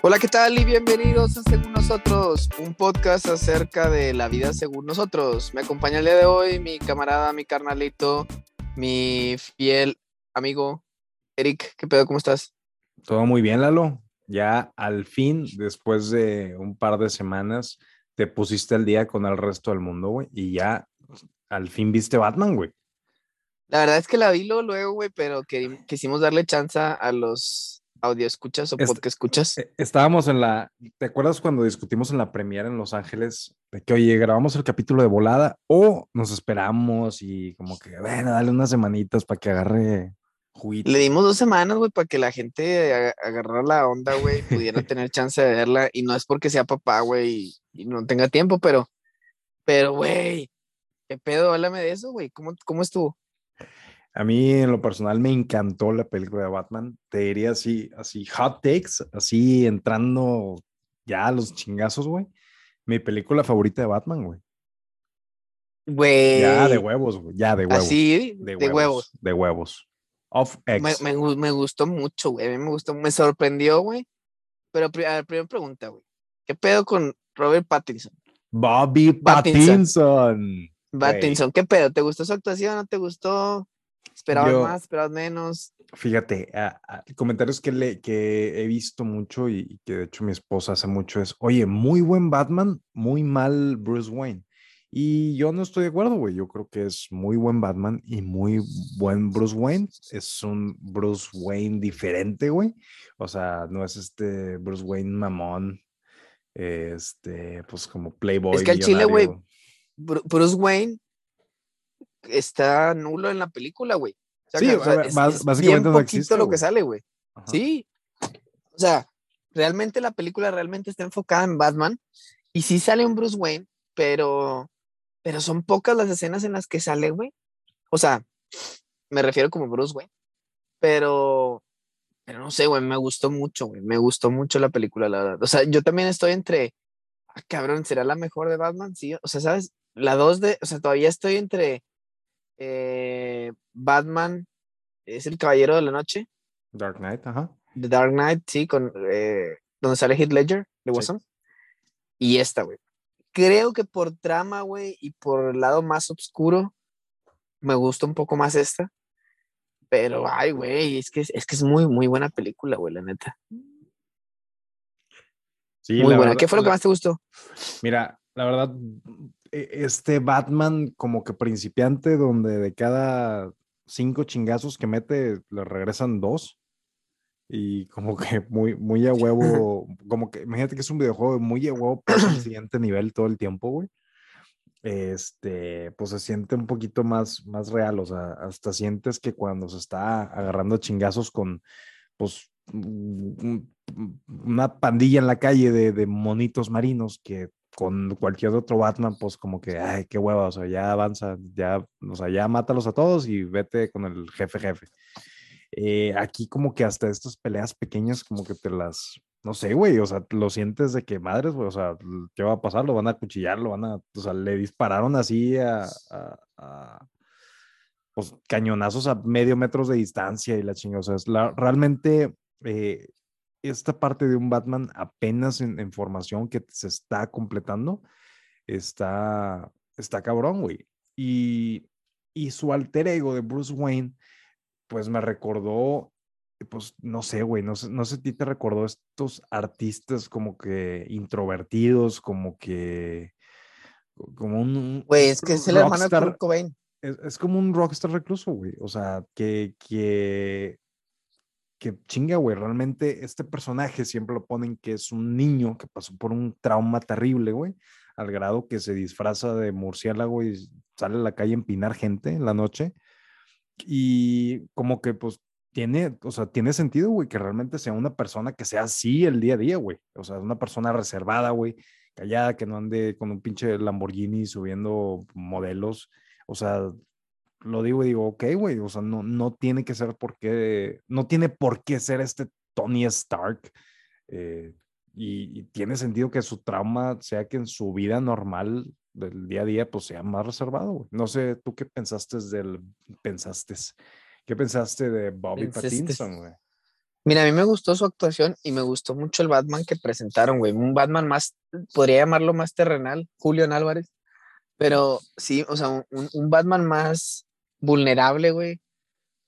Hola, ¿qué tal? Y bienvenidos a Según Nosotros, un podcast acerca de la vida según nosotros. Me acompaña el día de hoy mi camarada, mi carnalito, mi fiel amigo, Eric. ¿Qué pedo? ¿Cómo estás? Todo muy bien, Lalo. Ya al fin, después de un par de semanas, te pusiste al día con el resto del mundo, güey. Y ya al fin viste Batman, güey. La verdad es que la vi luego, güey, pero que, quisimos darle chance a los audio escuchas o podcast escuchas. Eh, estábamos en la, ¿te acuerdas cuando discutimos en la premiere en Los Ángeles de que, oye, grabamos el capítulo de volada o nos esperamos y como que, bueno, dale unas semanitas para que agarre juguito? Le dimos dos semanas, güey, para que la gente agarrara la onda, güey, pudiera tener chance de verla y no es porque sea papá, güey, y, no tenga tiempo, pero, pero, güey, ¿qué pedo? Háblame de eso, güey, ¿cómo, cómo estuvo? A mí en lo personal me encantó la película de Batman. Te diría así, así hot takes, así entrando ya a los chingazos, güey. Mi película favorita de Batman, güey. Güey. Ya de huevos, güey. Ya de huevos. Así, de, huevos, De huevos. Of X. Me, me, gustó mucho, güey. A mí me gustó, me sorprendió, güey. Pero a ver, primera pregunta, güey. ¿Qué pedo con Robert Pattinson? Bobby Pattinson. Pattinson. ¿Qué pedo? ¿Te gustó su actuación? ¿No te gustó? ¿Esperabas más? ¿Esperabas menos? Fíjate, comentarios que, le, que he visto mucho y, que de hecho mi esposa hace mucho es, oye, muy buen Batman, muy mal Bruce Wayne. Y yo no estoy de acuerdo, güey. Yo creo que es muy buen Batman y muy buen Bruce Wayne. Es un Bruce Wayne diferente, güey. O sea, no es este Bruce Wayne mamón, este, pues como Playboy. Es que el chile, güey, Bruce Wayne está nulo en la película, güey. sí, o sea, básicamente no existe lo que sale, güey. Sí. O sea, realmente la película realmente está enfocada en Batman y sí sale un Bruce Wayne, pero pero son pocas las escenas en las que sale, güey. O sea, me refiero como Bruce Wayne, pero pero no sé, güey, me gustó mucho, güey. Me gustó mucho la película, la verdad. O sea, yo también estoy entre, ah, cabrón, ¿será la mejor de Batman? Sí, o sea, ¿sabes? La dos de, o sea, todavía estoy entre eh, Batman es el Caballero de la Noche. Dark Knight, ajá. The Dark Knight, sí, con eh, donde sale Heath Ledger de Watson. Y esta, güey. Creo que por trama, güey, y por el lado más oscuro, me gusta un poco más esta. Pero, ay, güey, es que, es que es muy, muy buena película, güey, la neta. Sí, muy buena. ¿Qué fue lo que más te gustó? Mira, la verdad, este Batman como que principiante, donde de cada cinco chingazos que mete, le regresan dos. Y como que muy, muy a huevo, como que imagínate que es un videojuego muy a huevo para el siguiente nivel todo el tiempo, güey. Este, pues se siente un poquito más, más real, o sea, hasta sientes que cuando se está agarrando chingazos con, pues, una pandilla en la calle de, de monitos marinos que con cualquier otro Batman, pues como que, ay, qué hueva, o sea, ya avanza, ya, o sea, ya mátalos a todos y vete con el jefe jefe. Eh, aquí como que hasta estas peleas pequeñas como que te las, no sé, güey, o sea, lo sientes de que madres, güey, o sea, ¿qué va a pasar? Lo van a cuchillar, lo van a, o sea, le dispararon así a, a, pues, cañonazos a medio metros de distancia y la chingada, o sea, es la, realmente eh, esta parte de un Batman apenas en, formación que se está completando, está, está cabrón, güey. Y, y su alter ego de Bruce Wayne, pues me recordó, pues no sé, güey, no sé, no sé si ti te recordó estos artistas como que introvertidos, como que, como un... Güey, es que es el hermano de Kurt Cobain. Es, es, como un rockstar recluso, güey. O sea, que, que que chinga, güey, realmente este personaje siempre lo ponen que es un niño que pasó por un trauma terrible, güey, al grado que se disfraza de murciélago y sale a la calle a empinar gente en la noche. Y como que pues tiene, o sea, tiene sentido, güey, que realmente sea una persona que sea así el día a día, güey. O sea, una persona reservada, güey, callada, que no ande con un pinche Lamborghini subiendo modelos. O sea, lo digo y digo, ok, güey, o sea, no, no tiene que ser porque, no tiene por qué ser este Tony Stark. Eh, y, tiene sentido que su trauma sea que en su vida normal del día a día, pues sea más reservado, güey. No sé, ¿tú qué pensaste del, pensaste, qué pensaste de Bobby Pattinson, güey? Mira, a mí me gustó su actuación y me gustó mucho el Batman que presentaron, güey. Un Batman más, podría llamarlo más terrenal, Julián Álvarez. Pero sí, o sea, un, un Batman más vulnerable, güey.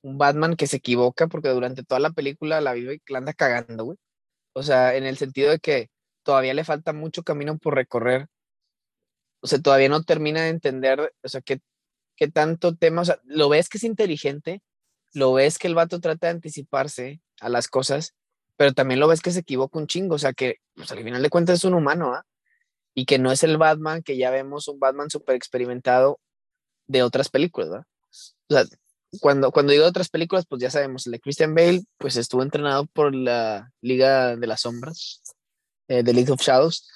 Un Batman que se equivoca porque durante toda la película la vive y la anda cagando, güey. O sea, en el sentido de que todavía le falta mucho camino por recorrer. O sea, todavía no termina de entender, o sea, qué, qué tanto tema, o sea, lo ves que es inteligente, lo ves que el vato trata de anticiparse a las cosas, pero también lo ves que se equivoca un chingo, o sea que pues, al final de cuentas es un humano, ¿ah? Y que no es el Batman que ya vemos un Batman súper experimentado de otras películas, ¿verdad? O sea, cuando, cuando digo otras películas, pues ya sabemos, el de Christian Bale, pues estuvo entrenado por la Liga de las Sombras, eh, The League of Shadows,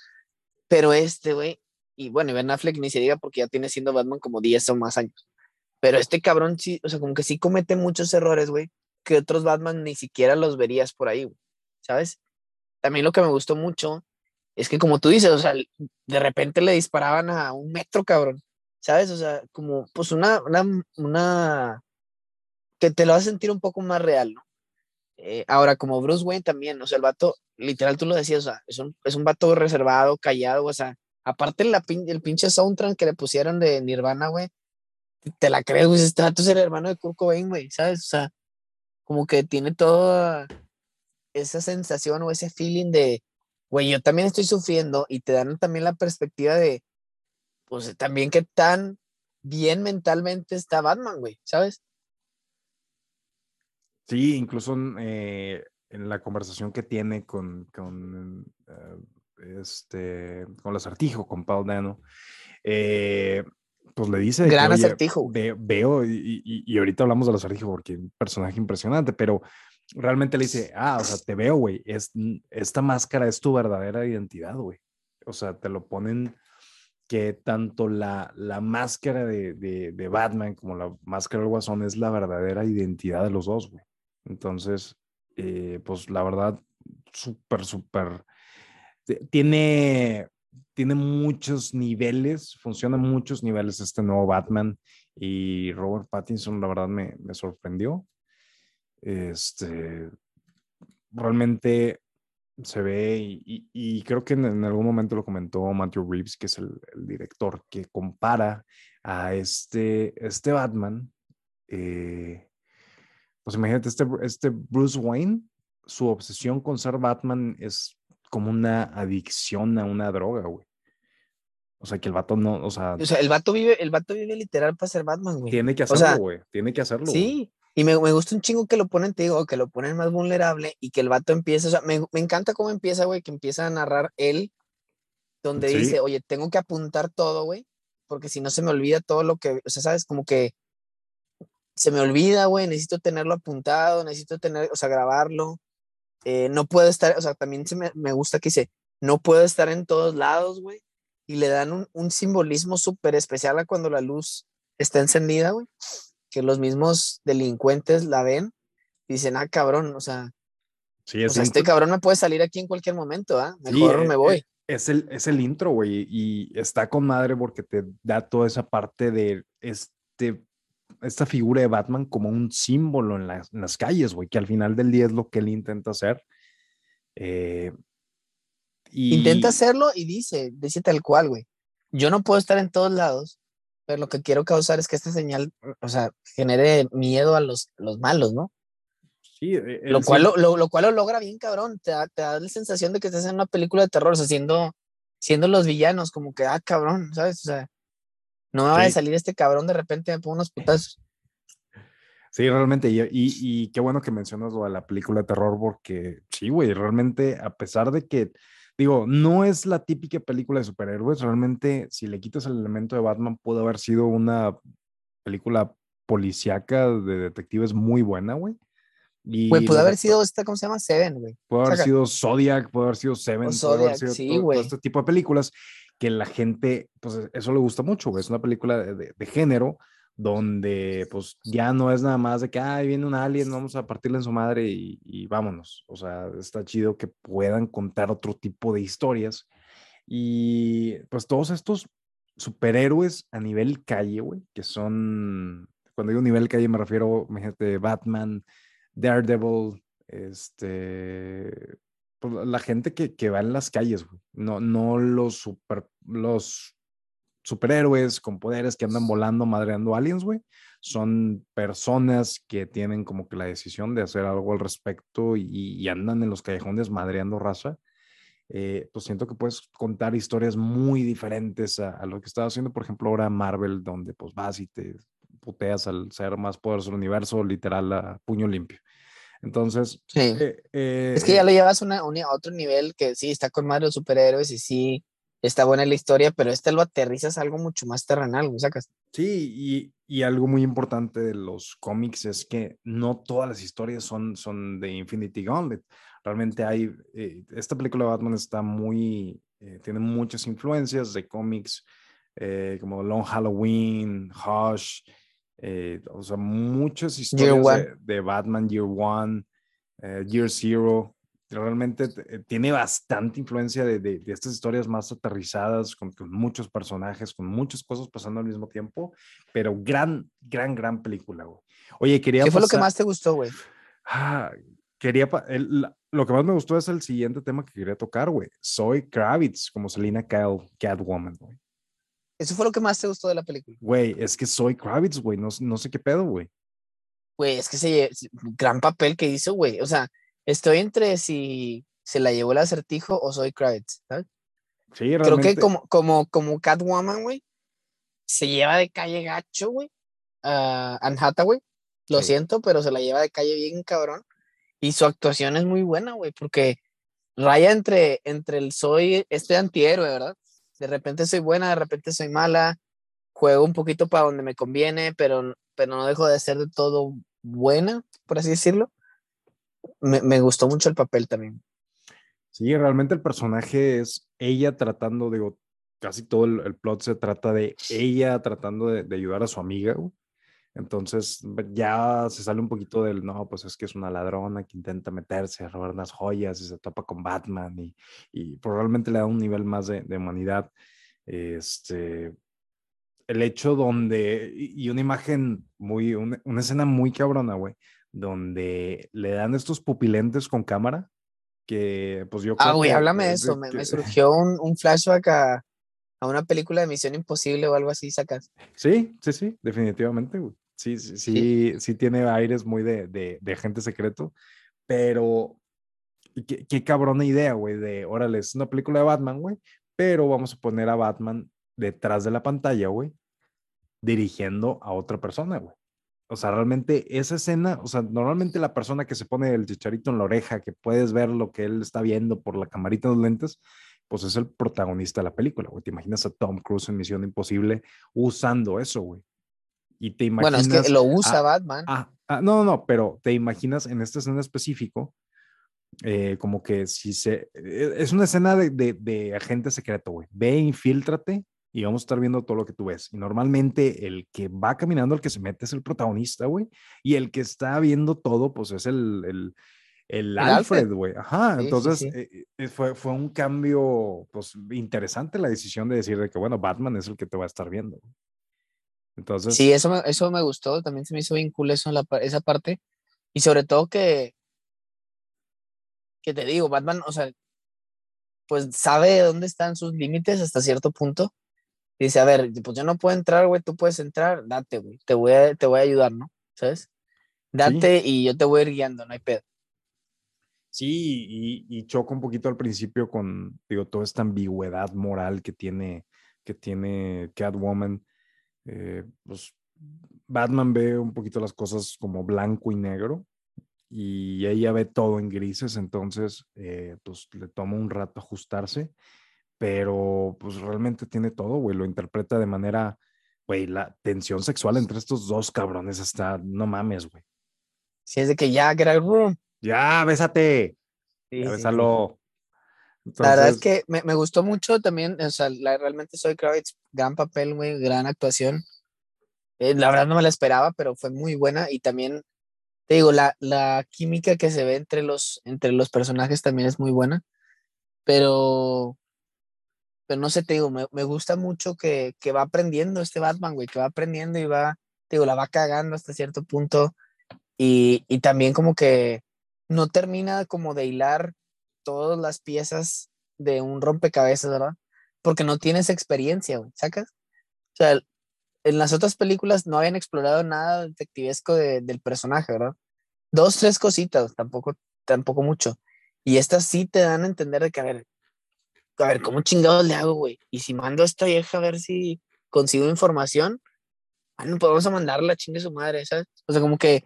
pero este, güey, y bueno, Ben Affleck ni se diga porque ya tiene siendo Batman como 10 o más años. Pero este cabrón sí, o sea, como que sí comete muchos errores, güey, que otros Batman ni siquiera los verías por ahí, güey, ¿sabes? También lo que me gustó mucho es que como tú dices, o sea, de repente le disparaban a un metro, cabrón, ¿sabes? O sea, como pues una, una, una, que te lo hace sentir un poco más real, ¿no? Eh, ahora, como Bruce Wayne también, o sea, el vato, literal tú lo decías, o sea, es un, es un vato reservado, callado, o sea, aparte la, el pinche soundtrack que le pusieron de Nirvana, güey, te la crees, güey, este vato es el hermano de Kurt Cobain, güey, ¿sabes? O sea, como que tiene toda esa sensación o ese feeling de, güey, yo también estoy sufriendo y te dan también la perspectiva de, pues también qué tan bien mentalmente está Batman, güey, ¿sabes? Sí, incluso eh, en la conversación que tiene con, con eh, este, con el acertijo, con Paul Dano, eh, pues le dice. Gran acertijo. veo, y, y, ahorita hablamos del acertijo porque es un personaje impresionante, pero realmente le dice, ah, o sea, te veo, güey, es, esta máscara es tu verdadera identidad, güey. O sea, te lo ponen que tanto la, la máscara de, de, Batman como la máscara del Guasón es la verdadera identidad de los dos, güey. Entonces, eh, pues la verdad, súper, súper. Tiene tiene muchos niveles, funciona muchos niveles este nuevo Batman y Robert Pattinson, la verdad, me, me sorprendió. Este, realmente se ve y, y, creo que en, algún momento lo comentó Matthew Reeves, que es el, el director, que compara a este, este Batman. Eh, pues imagínate, este, este Bruce Wayne, su obsesión con ser Batman es como una adicción a una droga, güey. O sea, que el vato no, o sea. O sea, el vato vive, el vato vive literal para ser Batman, güey. Tiene que hacerlo, güey. tiene que hacerlo. Sí. Y me, me, gusta un chingo que lo ponen, te digo, que lo ponen más vulnerable y que el vato empieza, o sea, me, me encanta cómo empieza, güey, que empieza a narrar él, donde dice, oye, tengo que apuntar todo, güey, porque si no se me olvida todo lo que, o sea, sabes, como que se me olvida, güey, necesito tenerlo apuntado, necesito tener, o sea, grabarlo, eh, no puedo estar, o sea, también se me, me, gusta que dice, no puedo estar en todos lados, güey. Y le dan un, un simbolismo súper especial a cuando la luz está encendida, güey. Que los mismos delincuentes la ven y dicen, ah, cabrón, o sea, sí, o sea este cabrón me puede salir aquí en cualquier momento, ¿ah? Mejor sí, me voy. Es el, es el intro, güey, y está con madre porque te da toda esa parte de este esta figura de Batman como un símbolo en, en las calles, güey, que al final del día es lo que él intenta hacer. Eh, y... Intenta hacerlo y dice, dice tal cual, güey. Yo no puedo estar en todos lados, pero lo que quiero causar es que esta señal, o sea, genere miedo a los, los malos, ¿no? Sí, lo, cual, sí. Lo, lo, cual lo logra bien, cabrón. Te da, te da, la sensación de que estás en una película de terror, o sea, siendo, siendo los villanos, como que, ah, cabrón, ¿sabes? O sea, no me va a salir este cabrón de repente me pongo unos putazos. Sí, realmente, y, y, y, qué bueno que mencionas lo de la película de terror, porque sí, güey, realmente, a pesar de que, digo, no es la típica película de superhéroes, realmente, si le quitas el elemento de Batman, puede haber sido una película policíaca de detectives muy buena, güey. Y güey, pudo haber sido esta, ¿cómo se llama? Seven, güey. Puede haber sido Zodiac, puede haber sido Seven, Zodiac, puede haber sido sí, todo, todo este tipo de películas que la gente, pues eso le gusta mucho, güey. Es una película de, de, de, género donde pues ya no es nada más de que, ay, viene un alien, vamos a partirle en su madre y, y vámonos. O sea, está chido que puedan contar otro tipo de historias. Y pues todos estos superhéroes a nivel calle, güey, que son, cuando digo nivel calle me refiero, imagínate, Batman, Daredevil, este, pues, la gente que, que va en las calles, güey. No, no los super, los superhéroes con poderes que andan volando, madreando aliens, güey. Son personas que tienen como que la decisión de hacer algo al respecto y, andan en los callejones madreando raza. Eh, pues siento que puedes contar historias muy diferentes a, lo que estaba haciendo, por ejemplo, ahora Marvel, donde pues vas y te puteas al ser más poderoso del universo, literal a puño limpio. Entonces, sí. Eh, es que ya eh, lo llevas a otro nivel que sí está con más de los superhéroes y sí está buena la historia, pero este lo aterrizas a algo mucho más terrenal, ¿me sacas? Sí, y, y, algo muy importante de los cómics es que no todas las historias son, son de Infinity Gauntlet. Realmente hay, eh, esta película de Batman está muy, eh, tiene muchas influencias de cómics eh, como Long Halloween, Hush, o sea, muchas historias de, de, Batman Year One, Year Zero, realmente eh, tiene bastante influencia de, de, estas historias más aterrizadas, con, muchos personajes, con muchas cosas pasando al mismo tiempo, pero gran, gran, gran película, güey. Oye, quería... ¿Qué fue lo que más te gustó, güey? Ah, quería... lo que más me gustó es el siguiente tema que quería tocar, güey. Soy Kravitz, como Selina Kyle, Catwoman, güey. ¿Eso fue lo que más te gustó de la película? Güey, es que soy Kravitz, güey. No, no sé qué pedo, güey. Güey, es que ese gran papel que hizo, güey. O sea, estoy entre si se la llevó el acertijo o soy Kravitz, ¿sabes? Sí, realmente. Creo que como, como, como Catwoman, güey, se lleva de calle gacho, güey, a Anne Hathaway. Lo siento, pero se la lleva de calle bien cabrón. Y su actuación es muy buena, güey, porque raya entre, entre el soy, este antihéroe, ¿verdad? De repente soy buena, de repente soy mala, juego un poquito para donde me conviene, pero, pero no dejo de ser de todo buena, por así decirlo me, gustó mucho el papel también. Sí, realmente el personaje es ella tratando, digo, casi todo el, plot se trata de ella tratando de, ayudar a su amiga. Entonces ya se sale un poquito del, no, pues es que es una ladrona que intenta meterse a robar unas joyas y se topa con Batman y, y probablemente le da un nivel más de, de humanidad. Este, el hecho donde, y una imagen muy, una, una escena muy cabrona, güey, donde le dan estos pupilentes con cámara, que pues yo... Ah, güey, háblame de eso, me, surgió un, un, flashback a, a, una película de Misión Imposible o algo así, sacas. Sí, sí, sí, definitivamente, güey. Sí, sí, sí, sí, tiene aires muy de, de, de agente secreto, pero qué, qué cabrona idea, güey, de, órale, es una película de Batman, güey, pero vamos a poner a Batman detrás de la pantalla, güey, dirigiendo a otra persona, güey. O sea, realmente esa escena, o sea, normalmente la persona que se pone el chicharito en la oreja, que puedes ver lo que él está viendo por la camarita de los lentes, pues es el protagonista de la película, güey. Te imaginas a Tom Cruise en Misión Imposible usando eso, güey. Y te imaginas. Bueno, es que lo usa Batman. Ah, no, no, pero te imaginas en esta escena específico, eh, como que si se. E, es una escena de, de, de agente secreto, güey. Ve, infíltrate y vamos a estar viendo todo lo que tú ves. Y normalmente el que va caminando, el que se mete es el protagonista, güey. Y el que está viendo todo, pues es el, el, el, Alfred, güey. Ajá, entonces eh, eh, fue, fue un cambio, pues interesante la decisión de decir de que, bueno, Batman es el que te va a estar viendo. Entonces. Sí, eso me, eso me gustó, también se me hizo bien cool eso, la, esa parte. Y sobre todo que, que te digo, Batman, o sea, pues sabe dónde están sus límites hasta cierto punto dice, a ver, pues yo no puedo entrar, güey, tú puedes entrar, date, güey, te voy a, te voy a ayudar, ¿no? ¿Sabes? Date y yo te voy a ir guiando, no hay pedo. Sí, y, y choca un poquito al principio con, digo, toda esta ambigüedad moral que tiene, que tiene Catwoman. Eh, pues Batman ve un poquito las cosas como blanco y negro y ella ve todo en grises, entonces eh, pues le toma un rato ajustarse pero pues realmente tiene todo, güey, lo interpreta de manera, güey, la tensión sexual entre estos dos cabrones está, no mames, güey. Si es de que ya, get room. Ya, bésate. ya, bésalo. La verdad es que me, me, gustó mucho también, o sea, realmente soy Kravitz, gran papel, güey, gran actuación. Eh, la verdad no me la esperaba, pero fue muy buena y también, te digo, la, la química que se ve entre los, entre los personajes también es muy buena, pero pero no sé, te digo, me, gusta mucho que, va aprendiendo este Batman, güey, que va aprendiendo y va, te digo, la va cagando hasta cierto punto. Y, también como que no termina como de hilar todas las piezas de un rompecabezas, ¿verdad? Porque no tienes experiencia, güey, ¿sacas? O sea, en las otras películas no habían explorado nada detectivesco del personaje, ¿verdad? Dos, tres cositas, tampoco, tampoco mucho. Y estas sí te dan a entender de que, a ver, a ver, ¿cómo chingados le hago, güey? Y si mando a esta vieja a ver si consigo información, bueno, pues vamos a mandarla, chingue su madre, ¿sabes? O sea, como que,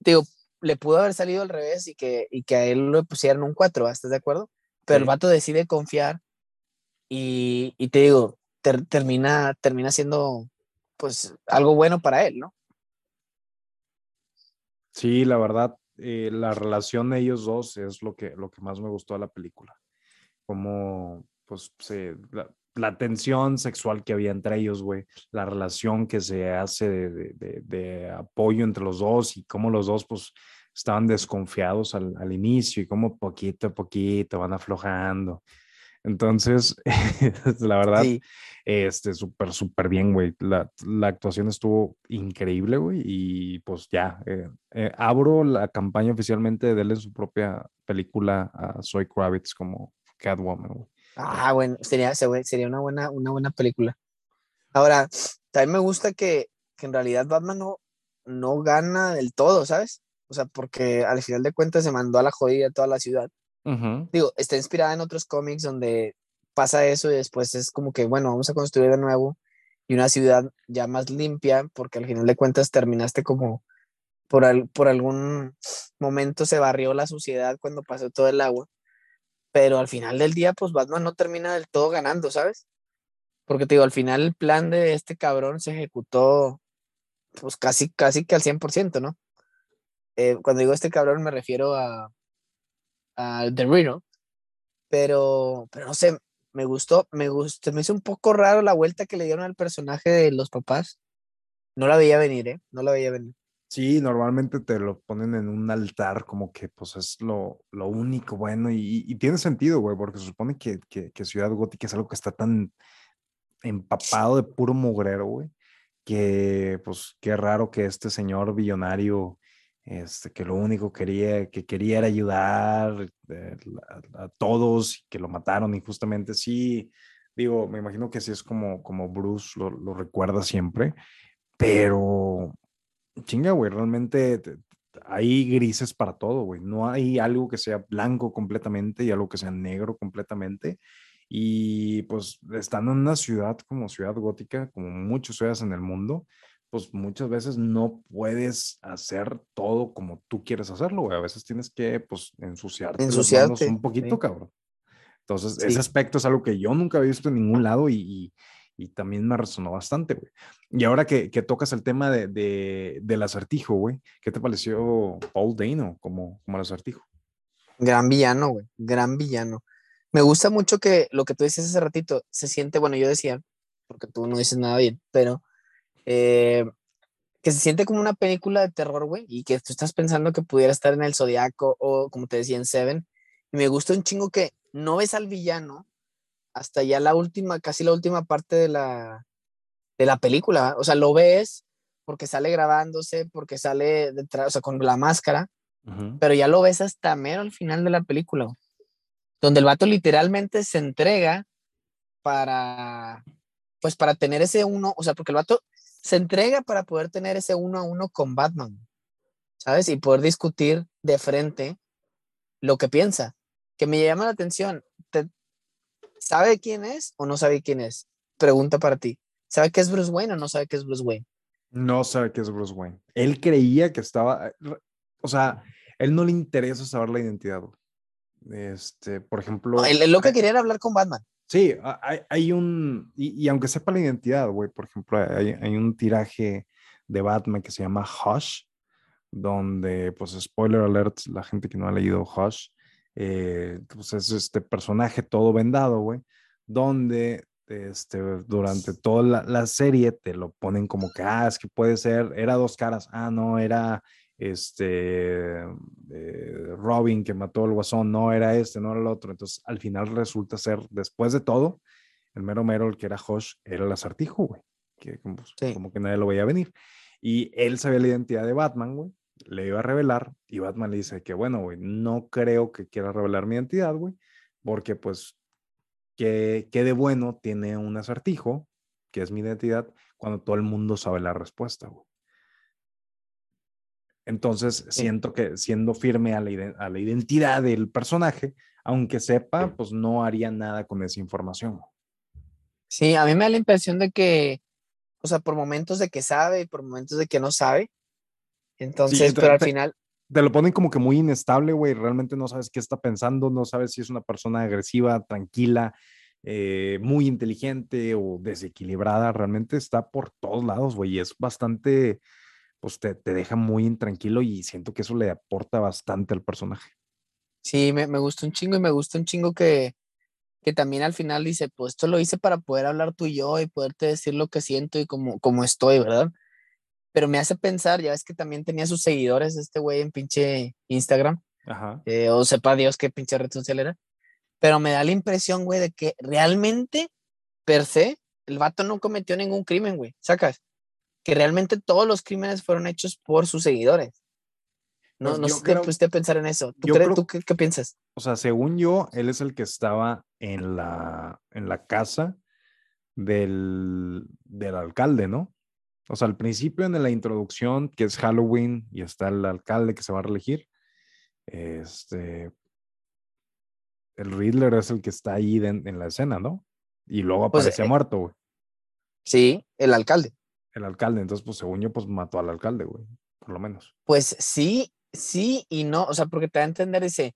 digo, le pudo haber salido al revés y que, y que a él lo pusieran un 4, ¿estás de acuerdo? Pero el vato decide confiar y, y te digo, termina, termina siendo pues algo bueno para él, ¿no? Sí, la verdad, eh, la relación de ellos dos es lo que, lo que más me gustó de la película. Como, pues, se, la, tensión sexual que había entre ellos, güey, la relación que se hace de, de, de, apoyo entre los dos y cómo los dos, pues, estaban desconfiados al, al inicio y cómo poquito a poquito van aflojando. Entonces, la verdad, este, súper, súper bien, güey. La, la, actuación estuvo increíble, güey. Y pues ya, eh, eh, abro la campaña oficialmente de darle su propia película a Zoe Kravitz como Catwoman, güey. Ah, bueno, sería, sería una, buena, una buena película. Ahora, también me gusta que, que en realidad Batman no, no gana del todo, ¿sabes? O sea, porque al final de cuentas se mandó a la jodida toda la ciudad. Digo, está inspirada en otros cómics donde pasa eso y después es como que, bueno, vamos a construir de nuevo y una ciudad ya más limpia, porque al final de cuentas terminaste como por, por algún momento se barrió la suciedad cuando pasó todo el agua, pero al final del día, pues Batman no termina del todo ganando, ¿sabes? Porque te digo, al final el plan de este cabrón se ejecutó pues casi, casi que al 100%, ¿no? Eh, cuando digo este cabrón me refiero a, a The Reno, pero, pero no sé, me gustó, me gustó, me hizo un poco raro la vuelta que le dieron al personaje de los papás. No la veía venir, ¿eh? No la veía venir. Sí, normalmente te lo ponen en un altar como que pues es lo, lo único bueno y, tiene sentido, güey, porque se supone que, que, que, Ciudad Gótica es algo que está tan empapado de puro mugrero, güey, que pues qué raro que este señor billonario este, que lo único quería, que quería era ayudar eh, a, todos y que lo mataron injustamente. Sí, digo, me imagino que sí es como, como Bruce lo, lo recuerda siempre, pero chinga, güey, realmente hay grises para todo, güey. No hay algo que sea blanco completamente y algo que sea negro completamente. Y pues estando en una ciudad como Ciudad Gótica, como muchas ciudades en el mundo, pues muchas veces no puedes hacer todo como tú quieres hacerlo, güey. A veces tienes que, pues, ensuciarte, ensuciarte un poquito, cabrón. Entonces, ese aspecto es algo que yo nunca había visto en ningún lado y, y, también me resonó bastante, güey. Y ahora que, que tocas el tema de, de, del acertijo, güey, ¿qué te pareció Paul Dano como, como el acertijo? Gran villano, güey, gran villano. Me gusta mucho que lo que tú dices hace ratito se siente, bueno, yo decía, porque tú no dices nada bien, pero eh, que se siente como una película de terror, güey, y que tú estás pensando que pudiera estar en el Zodiaco o, como te decía, en Seven. Y me gusta un chingo que no ves al villano hasta ya la última, casi la última parte de la, de la película. O sea, lo ves porque sale grabándose, porque sale detrás, o sea, con la máscara, pero ya lo ves hasta mero al final de la película, donde el vato literalmente se entrega para, pues para tener ese uno, o sea, porque el vato se entrega para poder tener ese uno a uno con Batman, ¿sabes? Y poder discutir de frente lo que piensa. Que me llama la atención. ¿Sabe quién es o no sabe quién es? Pregunta para ti. ¿Sabe que es Bruce Wayne o no sabe que es Bruce Wayne? No sabe que es Bruce Wayne. Él creía que estaba, o sea, él no le interesa saber la identidad. Este, por ejemplo. él, lo que quería era hablar con Batman. Sí, hay, hay un, y, aunque sepa la identidad, güey, por ejemplo, hay, hay, un tiraje de Batman que se llama Hush, donde, pues, spoiler alert, la gente que no ha leído Hush, eh, pues es este personaje todo vendado, güey, donde este, durante toda la, la, serie te lo ponen como que, ah, es que puede ser, era dos caras, ah, no, era este eh, Robin que mató al guasón, no era este, no era el otro. Entonces, al final resulta ser, después de todo, el mero mero, el que era Josh, era el acertijo, güey. Que como, como, que nadie lo veía venir. Y él sabía la identidad de Batman, güey. Le iba a revelar y Batman le dice que, bueno, güey, no creo que quiera revelar mi identidad, güey, porque pues, ¿qué, qué de bueno tiene un acertijo, que es mi identidad, cuando todo el mundo sabe la respuesta, güey? Entonces, siento que siendo firme a la, a la, identidad del personaje, aunque sepa, pues no haría nada con esa información. Sí, a mí me da la impresión de que, o sea, por momentos de que sabe y por momentos de que no sabe. Entonces, pero al final... Te lo ponen como que muy inestable, güey. Realmente no sabes qué está pensando, no sabes si es una persona agresiva, tranquila, eh, muy inteligente o desequilibrada. Realmente está por todos lados, güey. Y es bastante pues te, deja muy intranquilo y siento que eso le aporta bastante al personaje. Sí, me, me gusta un chingo y me gusta un chingo que, que también al final dice, pues esto lo hice para poder hablar tú y yo y poderte decir lo que siento y cómo, cómo estoy, ¿verdad? Pero me hace pensar, ya ves que también tenía sus seguidores este güey en pinche Instagram. Ajá. Eh, o sepa Dios qué pinche red social era. Pero me da la impresión, güey, de que realmente, per se, el vato no cometió ningún crimen, güey. ¿Sacas? que realmente todos los crímenes fueron hechos por sus seguidores. No, pues no sé qué usted pensar en eso. ¿Tú, crees, ¿tú qué, qué, piensas? O sea, según yo, él es el que estaba en la, en la casa del, del alcalde, ¿no? O sea, al principio en la introducción, que es Halloween y está el alcalde que se va a reelegir, este, el Riddler es el que está ahí en la escena, ¿no? Y luego pues, aparece eh, muerto, güey. Sí, el alcalde el alcalde. Entonces, pues según yo, pues mató al alcalde, güey, por lo menos. Pues sí, sí y no, o sea, porque te va a entender, dice,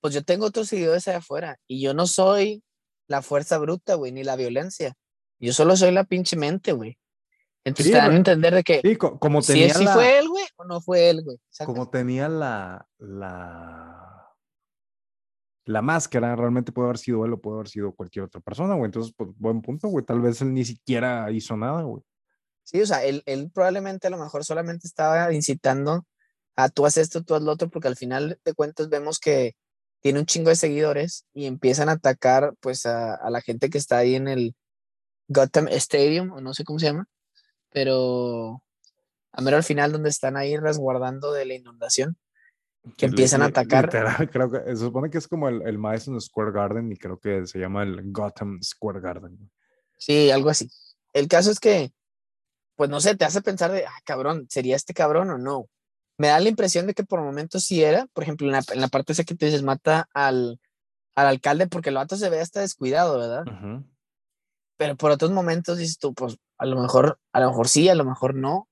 pues yo tengo otros seguidores allá afuera y yo no soy la fuerza bruta, güey, ni la violencia. Yo solo soy la pinche mente, güey. Entonces te dan a entender de que sí, como tenía si, fue él, güey, o no fue él, güey. Como tenía la, la la máscara realmente puede haber sido él o puede haber sido cualquier otra persona, güey. Entonces, pues, buen punto, güey. Tal vez él ni siquiera hizo nada, güey. Sí, o sea, él, él probablemente a lo mejor solamente estaba incitando a tú haces esto, tú haz lo otro, porque al final de cuentas vemos que tiene un chingo de seguidores y empiezan a atacar pues a, a la gente que está ahí en el Gotham Stadium, o no sé cómo se llama, pero a mero al final donde están ahí resguardando de la inundación, que empiezan a atacar. creo que se supone que es como el, el Madison Square Garden y creo que se llama el Gotham Square Garden. Sí, algo así. El caso es que pues no sé, te hace pensar de, ah, cabrón, ¿sería este cabrón o no? Me da la impresión de que por momentos sí era, por ejemplo, en la, en la parte esa que te dices, mata al, al alcalde porque el vato se ve hasta descuidado, ¿verdad? Pero por otros momentos dices tú, pues a lo mejor, a lo mejor sí, a lo mejor no.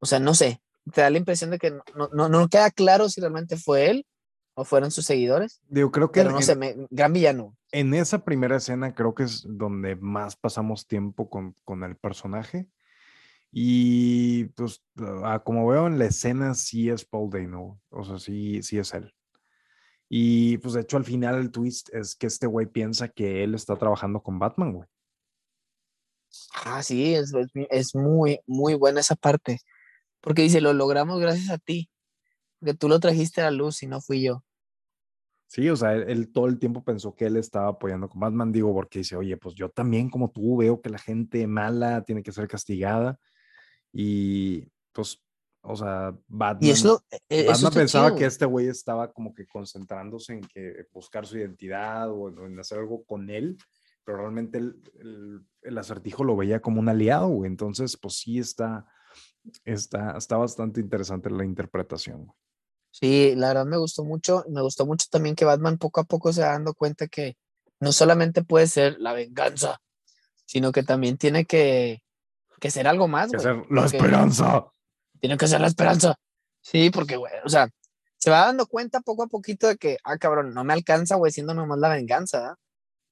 O sea, no sé, te da la impresión de que no, no, no queda claro si realmente fue él o fueron sus seguidores. Digo, creo que. Pero no sé, gran villano. En esa primera escena creo que es donde más pasamos tiempo con, con el personaje. Y pues, ah, como veo en la escena, sí es Paul Dano, o sea, sí, sí es él. Y pues de hecho al final el twist es que este güey piensa que él está trabajando con Batman, güey. Ah, sí, es, es, muy, muy buena esa parte. Porque dice, lo logramos gracias a ti, que tú lo trajiste a la luz y no fui yo. Sí, o sea, él, él, todo el tiempo pensó que él estaba apoyando con Batman, digo, porque dice, oye, pues yo también como tú veo que la gente mala tiene que ser castigada y pues, o sea, Batman, e, Batman pensaba que este güey estaba como que concentrándose en que buscar su identidad o en hacer algo con él, pero realmente el, el, acertijo lo veía como un aliado, güey. Entonces, pues sí está, está, está bastante interesante la interpretación. Sí, la verdad me gustó mucho. Me gustó mucho también que Batman poco a poco se va dando cuenta que no solamente puede ser la venganza, sino que también tiene que, que ser algo más, güey. Que ser la esperanza. Tiene que ser la esperanza. Sí, porque, güey, o sea, se va dando cuenta poco a poquito de que, ah, cabrón, no me alcanza, güey, siendo nomás la venganza.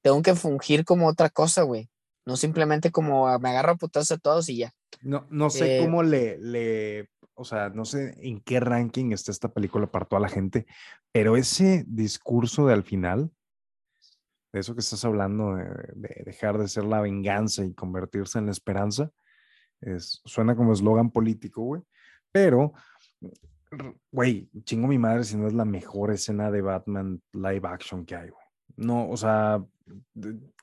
Tengo que fungir como otra cosa, güey. No simplemente como me agarro a putazos a todos y ya. No, no sé eh, cómo le, le, o sea, no sé en qué ranking está esta película para toda la gente, pero ese discurso de al final, de eso que estás hablando, de dejar de ser la venganza y convertirse en la esperanza, es, suena como eslogan político, güey. Pero, güey, chingo mi madre si no es la mejor escena de Batman live action que hay, güey. No, o sea,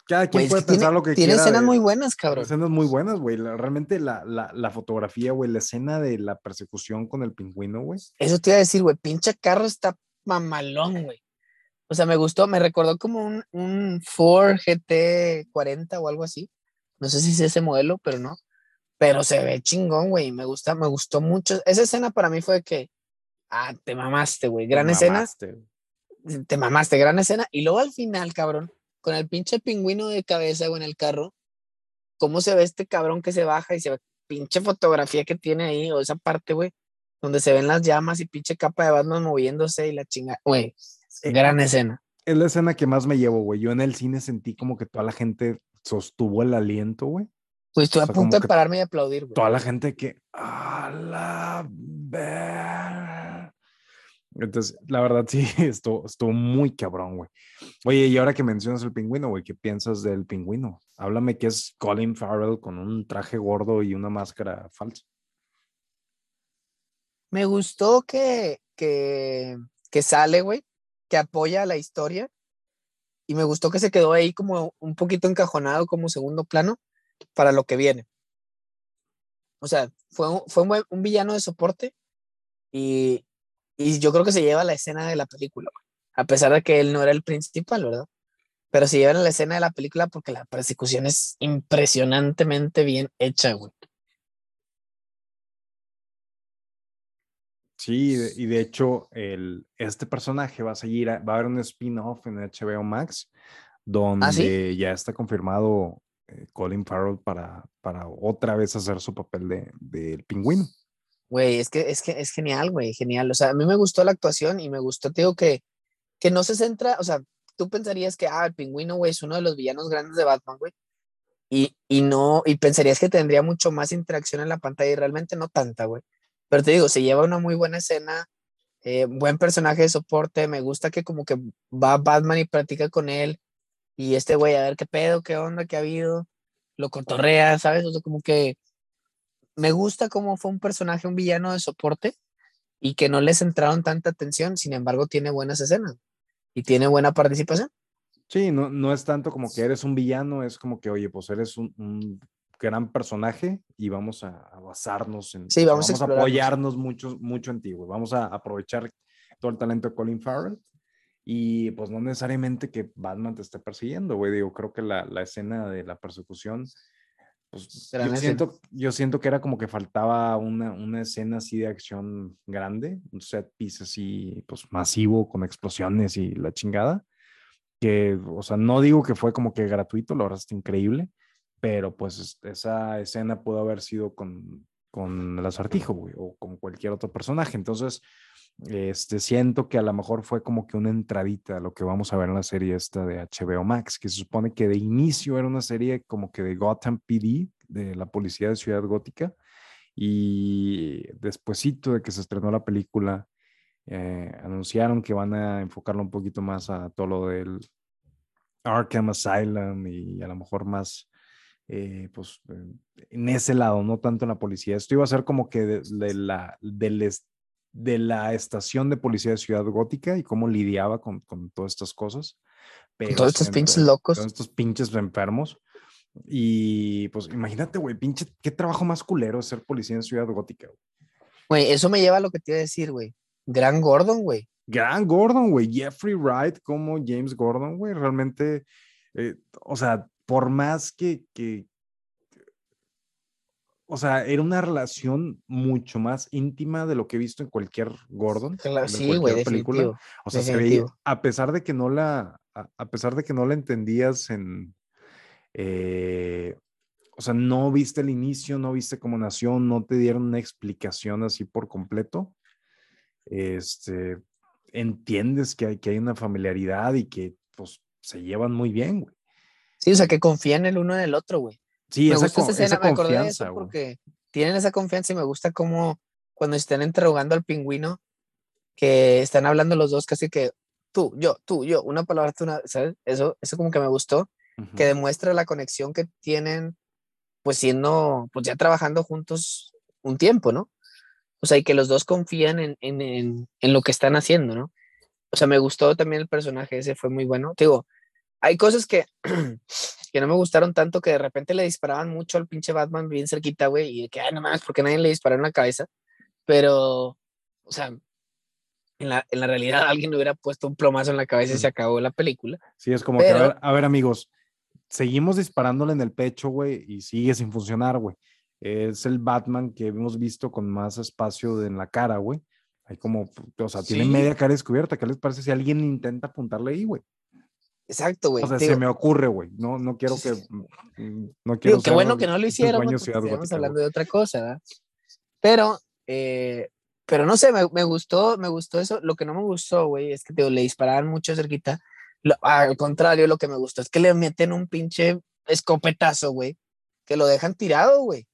Cada quien puede pensar lo que tiene quiera. Tiene escenas muy buenas, cabrón. Escenas muy buenas, güey. realmente la, la, la, fotografía, güey, la escena de la persecución con el pingüino, güey. Eso te iba a decir, güey, pinche carro está mamalón, güey. O sea, me gustó, me recordó como un, un Ford GT40 o algo así. No sé si es ese modelo, pero no. Pero se ve chingón, güey. Me gusta, me gustó mucho. Esa escena para mí fue que, ah, te mamaste, güey. Gran escena. Te mamaste, gran escena. Y luego al final, cabrón, con el pinche pingüino de cabeza, güey, en el carro, cómo se ve este cabrón que se baja y se ve pinche fotografía que tiene ahí, o esa parte, güey, donde se ven las llamas y pinche capa de Batman moviéndose y la chinga, güey, eh, gran escena. Es la escena que más me llevo, güey. Yo en el cine sentí como que toda la gente sostuvo el aliento, güey. Pues estoy a punto de pararme y aplaudir, güey. Toda la gente que, a la entonces, la verdad sí, estuvo, estuvo muy cabrón, güey. Oye, y ahora que mencionas el pingüino, güey, ¿qué piensas del pingüino? Háblame que es Colin Farrell con un traje gordo y una máscara falsa. Me gustó que, que, que sale, güey, que apoya la historia. Y me gustó que se quedó ahí como un poquito encajonado como segundo plano para lo que viene. O sea, fue un, fue un villano de soporte y, y yo creo que se lleva la escena de la película, a pesar de que él no era el principal, ¿verdad? Pero se lleva la escena de la película porque la persecución es impresionantemente bien hecha, güey. Sí, y de hecho, el, este personaje va a seguir, va a haber un spin-off en HBO Max, ¿Ah, donde ya está confirmado eh, Colin Farrell para, para otra vez hacer su papel del de, pingüino. Güey, es que, es que es genial, güey, genial. O sea, a mí me gustó la actuación y me gustó, te digo, que, que no se centra, o sea, tú pensarías que, ah, el pingüino, güey, es uno de los villanos grandes de Batman, güey. Y, y no, y pensarías que tendría mucho más interacción en la pantalla y realmente no tanta, güey. Pero te digo, se lleva una muy buena escena, eh, buen personaje de soporte, me gusta que como que va Batman y practica con él y este güey, a ver qué pedo, qué onda, qué ha habido, lo cotorrea, ¿sabes? O sea, como que me gusta cómo fue un personaje, un villano de soporte y que no le centraron tanta atención, sin embargo tiene buenas escenas y tiene buena participación. Sí, no, no es tanto como que eres un villano, es como que, oye, pues eres un, gran personaje y vamos a, basarnos en... Sí, vamos, a, apoyarnos mucho, mucho en ti, güey. Vamos a aprovechar todo el talento de Colin Farrell y pues no necesariamente que Batman te esté persiguiendo, güey. Digo, creo que la, la escena de la persecución pues, yo, siento, yo siento que era como que faltaba una, una escena así de acción grande, un set piece así, pues masivo, con explosiones y la chingada. Que, o sea, no digo que fue como que gratuito, la verdad está increíble, pero pues esa escena pudo haber sido con, con el acertijo, güey, o con cualquier otro personaje. Entonces, este, siento que a lo mejor fue como que una entradita a lo que vamos a ver en la serie esta de HBO Max, que se supone que de inicio era una serie como que de Gotham PD, de la policía de Ciudad Gótica, y despuesito de que se estrenó la película, eh, anunciaron que van a enfocarlo un poquito más a todo lo del Arkham Asylum y a lo mejor más, eh, pues, en ese lado, no tanto en la policía. Esto iba a ser como que de, la, del, de la estación de policía de Ciudad Gótica y cómo lidiaba con, con todas estas cosas. Pero todos estos pinches locos. Todos estos pinches enfermos. Y pues imagínate, güey, pinche, qué trabajo más culero ser policía en Ciudad Gótica. Güey, eso me lleva a lo que te iba a decir, güey. Gran Gordon, güey. Gran Gordon, güey. Jeffrey Wright como James Gordon, güey. Realmente, eh, o sea, por más que, que, o sea, era una relación mucho más íntima de lo que he visto en cualquier Gordon. sí, güey, película. O sea, se veía, a pesar de que no la, a, pesar de que no la entendías en, eh, o sea, no viste el inicio, no viste cómo nació, no te dieron una explicación así por completo. Este, entiendes que hay, que hay una familiaridad y que, pues, se llevan muy bien, güey. Sí, o sea, que confían el uno en el otro, güey. Sí, me esa, gusta esa escena, me acordé de eso porque tienen esa confianza y me gusta como cuando están interrogando al pingüino, que están hablando los dos casi que tú, yo, tú, yo, una palabra, tú, una, ¿sabes? Eso, eso como que me gustó, que demuestra la conexión que tienen, pues siendo, pues ya trabajando juntos un tiempo, ¿no? O sea, y que los dos confían en, en, en, en lo que están haciendo, ¿no? O sea, me gustó también el personaje ese, fue muy bueno. Te digo, hay cosas que, que no me gustaron tanto que de repente le disparaban mucho al pinche Batman bien cerquita, güey, y de que, ay, no mames, porque nadie le disparó en la cabeza. Pero, o sea, en la, en la realidad alguien le hubiera puesto un plomazo en la cabeza y se acabó la película. Sí, es como que, a ver, amigos, seguimos disparándole en el pecho, güey, y sigue sin funcionar, güey. Es el Batman que hemos visto con más espacio en la cara, güey. Hay como, o sea, tiene media cara descubierta. ¿Qué les parece si alguien intenta apuntarle ahí, güey? Exacto, güey. O sea, se me ocurre, güey. No, no quiero que. Mm, no quiero digo, qué bueno que no lo hicieron. Estamos hablando de otra cosa, ¿verdad? Pero, eh, pero no sé, me, me, gustó, me gustó eso. Lo que no me gustó, güey, es que te le disparaban mucho cerquita. al contrario, lo que me gustó es que le meten un pinche escopetazo, güey, que lo dejan tirado, güey.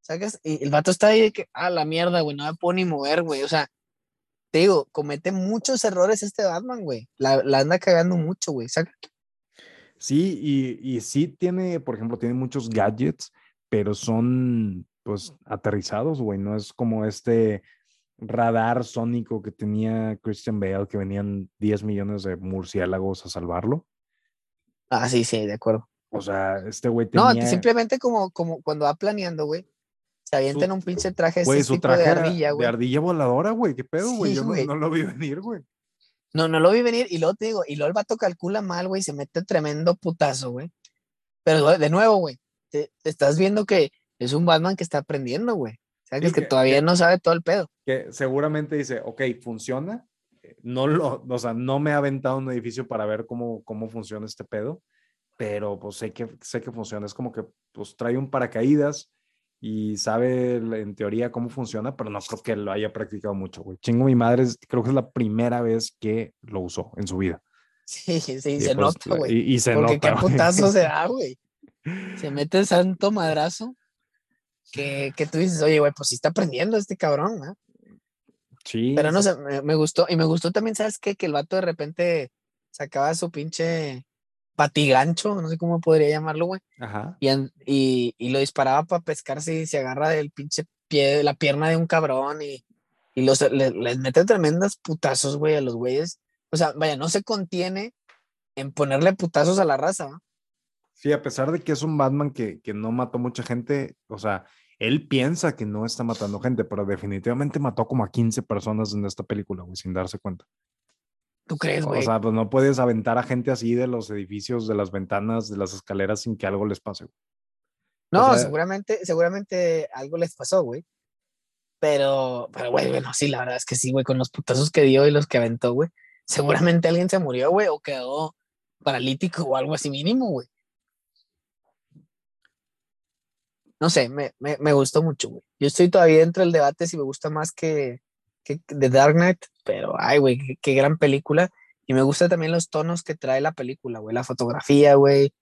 ¿Sabes? Y el vato está ahí de que, ah, la mierda, güey, no me puedo ni mover, güey. O sea, te digo, comete muchos errores este Batman, güey. La, la anda cagando mucho, güey. Sí, y, y sí tiene, por ejemplo, tiene muchos gadgets, pero son, pues, aterrizados, güey. No es como este radar sónico que tenía Christian Bale, que venían 10 millones de murciélagos a salvarlo. Ah, sí, sí, de acuerdo. O sea, este güey tenía... No, simplemente como, como cuando va planeando, güey, se avienta un pinche traje, güey, su traje de ardilla, güey. De ardilla voladora, güey. ¿Qué pedo, güey? Yo no, lo vi venir, güey. No, no lo vi venir. Y luego te digo, y luego el vato calcula mal, güey, se mete tremendo putazo, güey. Pero de nuevo, güey, te, estás viendo que es un Batman que está aprendiendo, güey. O sea, que, es que, todavía no sabe todo el pedo. Que seguramente dice, ok, funciona. No lo, o sea, no me ha aventado un edificio para ver cómo, cómo funciona este pedo, pero pues sé que, sé que funciona. Es como que pues trae un paracaídas, y sabe en teoría cómo funciona, pero no creo que lo haya practicado mucho, güey. Chingo mi madre, creo que es la primera vez que lo usó en su vida. Sí, sí, se pues, nota, güey. Y, se Porque nota. qué putazo se da, güey. Se mete el santo madrazo que, que tú dices, oye, güey, pues sí está aprendiendo este cabrón, ¿no? Sí. Pero no sé, me, me, gustó. Y me gustó también, ¿sabes qué? Que el vato de repente sacaba su pinche patigancho, no sé cómo podría llamarlo, güey. Ajá. Y, y, lo disparaba para pescar si se agarra del pinche pie, la pierna de un cabrón y, y los, les mete tremendas putazos, güey, a los güeyes. O sea, vaya, no se contiene en ponerle putazos a la raza, ¿no? Sí, a pesar de que es un Batman que, que no mató mucha gente, o sea, él piensa que no está matando gente, pero definitivamente mató como a 15 personas en esta película, güey, sin darse cuenta. ¿Tú crees, güey? O sea, pues no puedes aventar a gente así de los edificios, de las ventanas, de las escaleras sin que algo les pase. No, seguramente, seguramente algo les pasó, güey. Pero, pero, güey, bueno, sí, la verdad es que sí, güey, con los putazos que dio y los que aventó, güey. Seguramente alguien se murió, güey, o quedó paralítico o algo así mínimo, güey. No sé, me, me, me gustó mucho, güey. Yo estoy todavía dentro del debate si me gusta más que, The Dark Knight, pero ay, güey, qué, gran película. Y me gusta también los tonos que trae la película, güey, la fotografía, güey,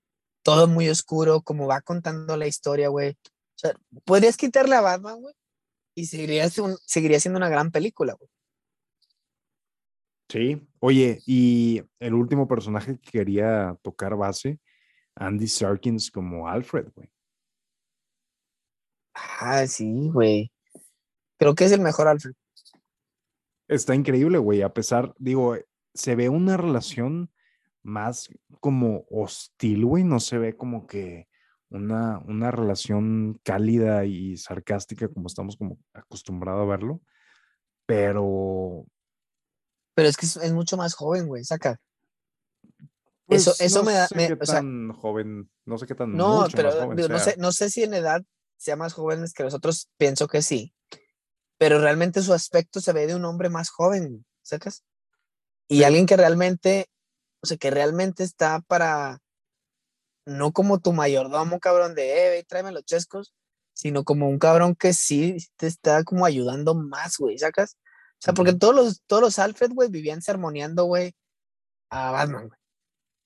todo muy oscuro, como va contando la historia, güey. O sea, podrías quitarle a Batman, güey, y seguiría, seguiría siendo una gran película, güey. Sí, oye, y el último personaje que quería tocar base, Andy Serkins como Alfred, güey. Ah, sí, güey. Creo que es el mejor Alfred. Está increíble, güey. A pesar, digo, se ve una relación más como hostil, güey. No se ve como que una, una relación cálida y sarcástica como estamos como acostumbrados a verlo. Pero. Pero es que es, mucho más joven, güey. Saca. eso, pues, eso me da. Sé qué tan joven, no sé qué tan. No, pero no, sé, no sé si en edad sea más joven que nosotros. Pienso que sí pero realmente su aspecto se ve de un hombre más joven, ¿sacas? Y alguien que realmente, o sea, que realmente está para, no como tu mayordomo, cabrón, de, eh, tráeme los chescos, sino como un cabrón que sí te está como ayudando más, güey, ¿sacas? O sea, porque todos los, todos los Alfred, güey, vivían sermoneando, güey, a Batman, güey.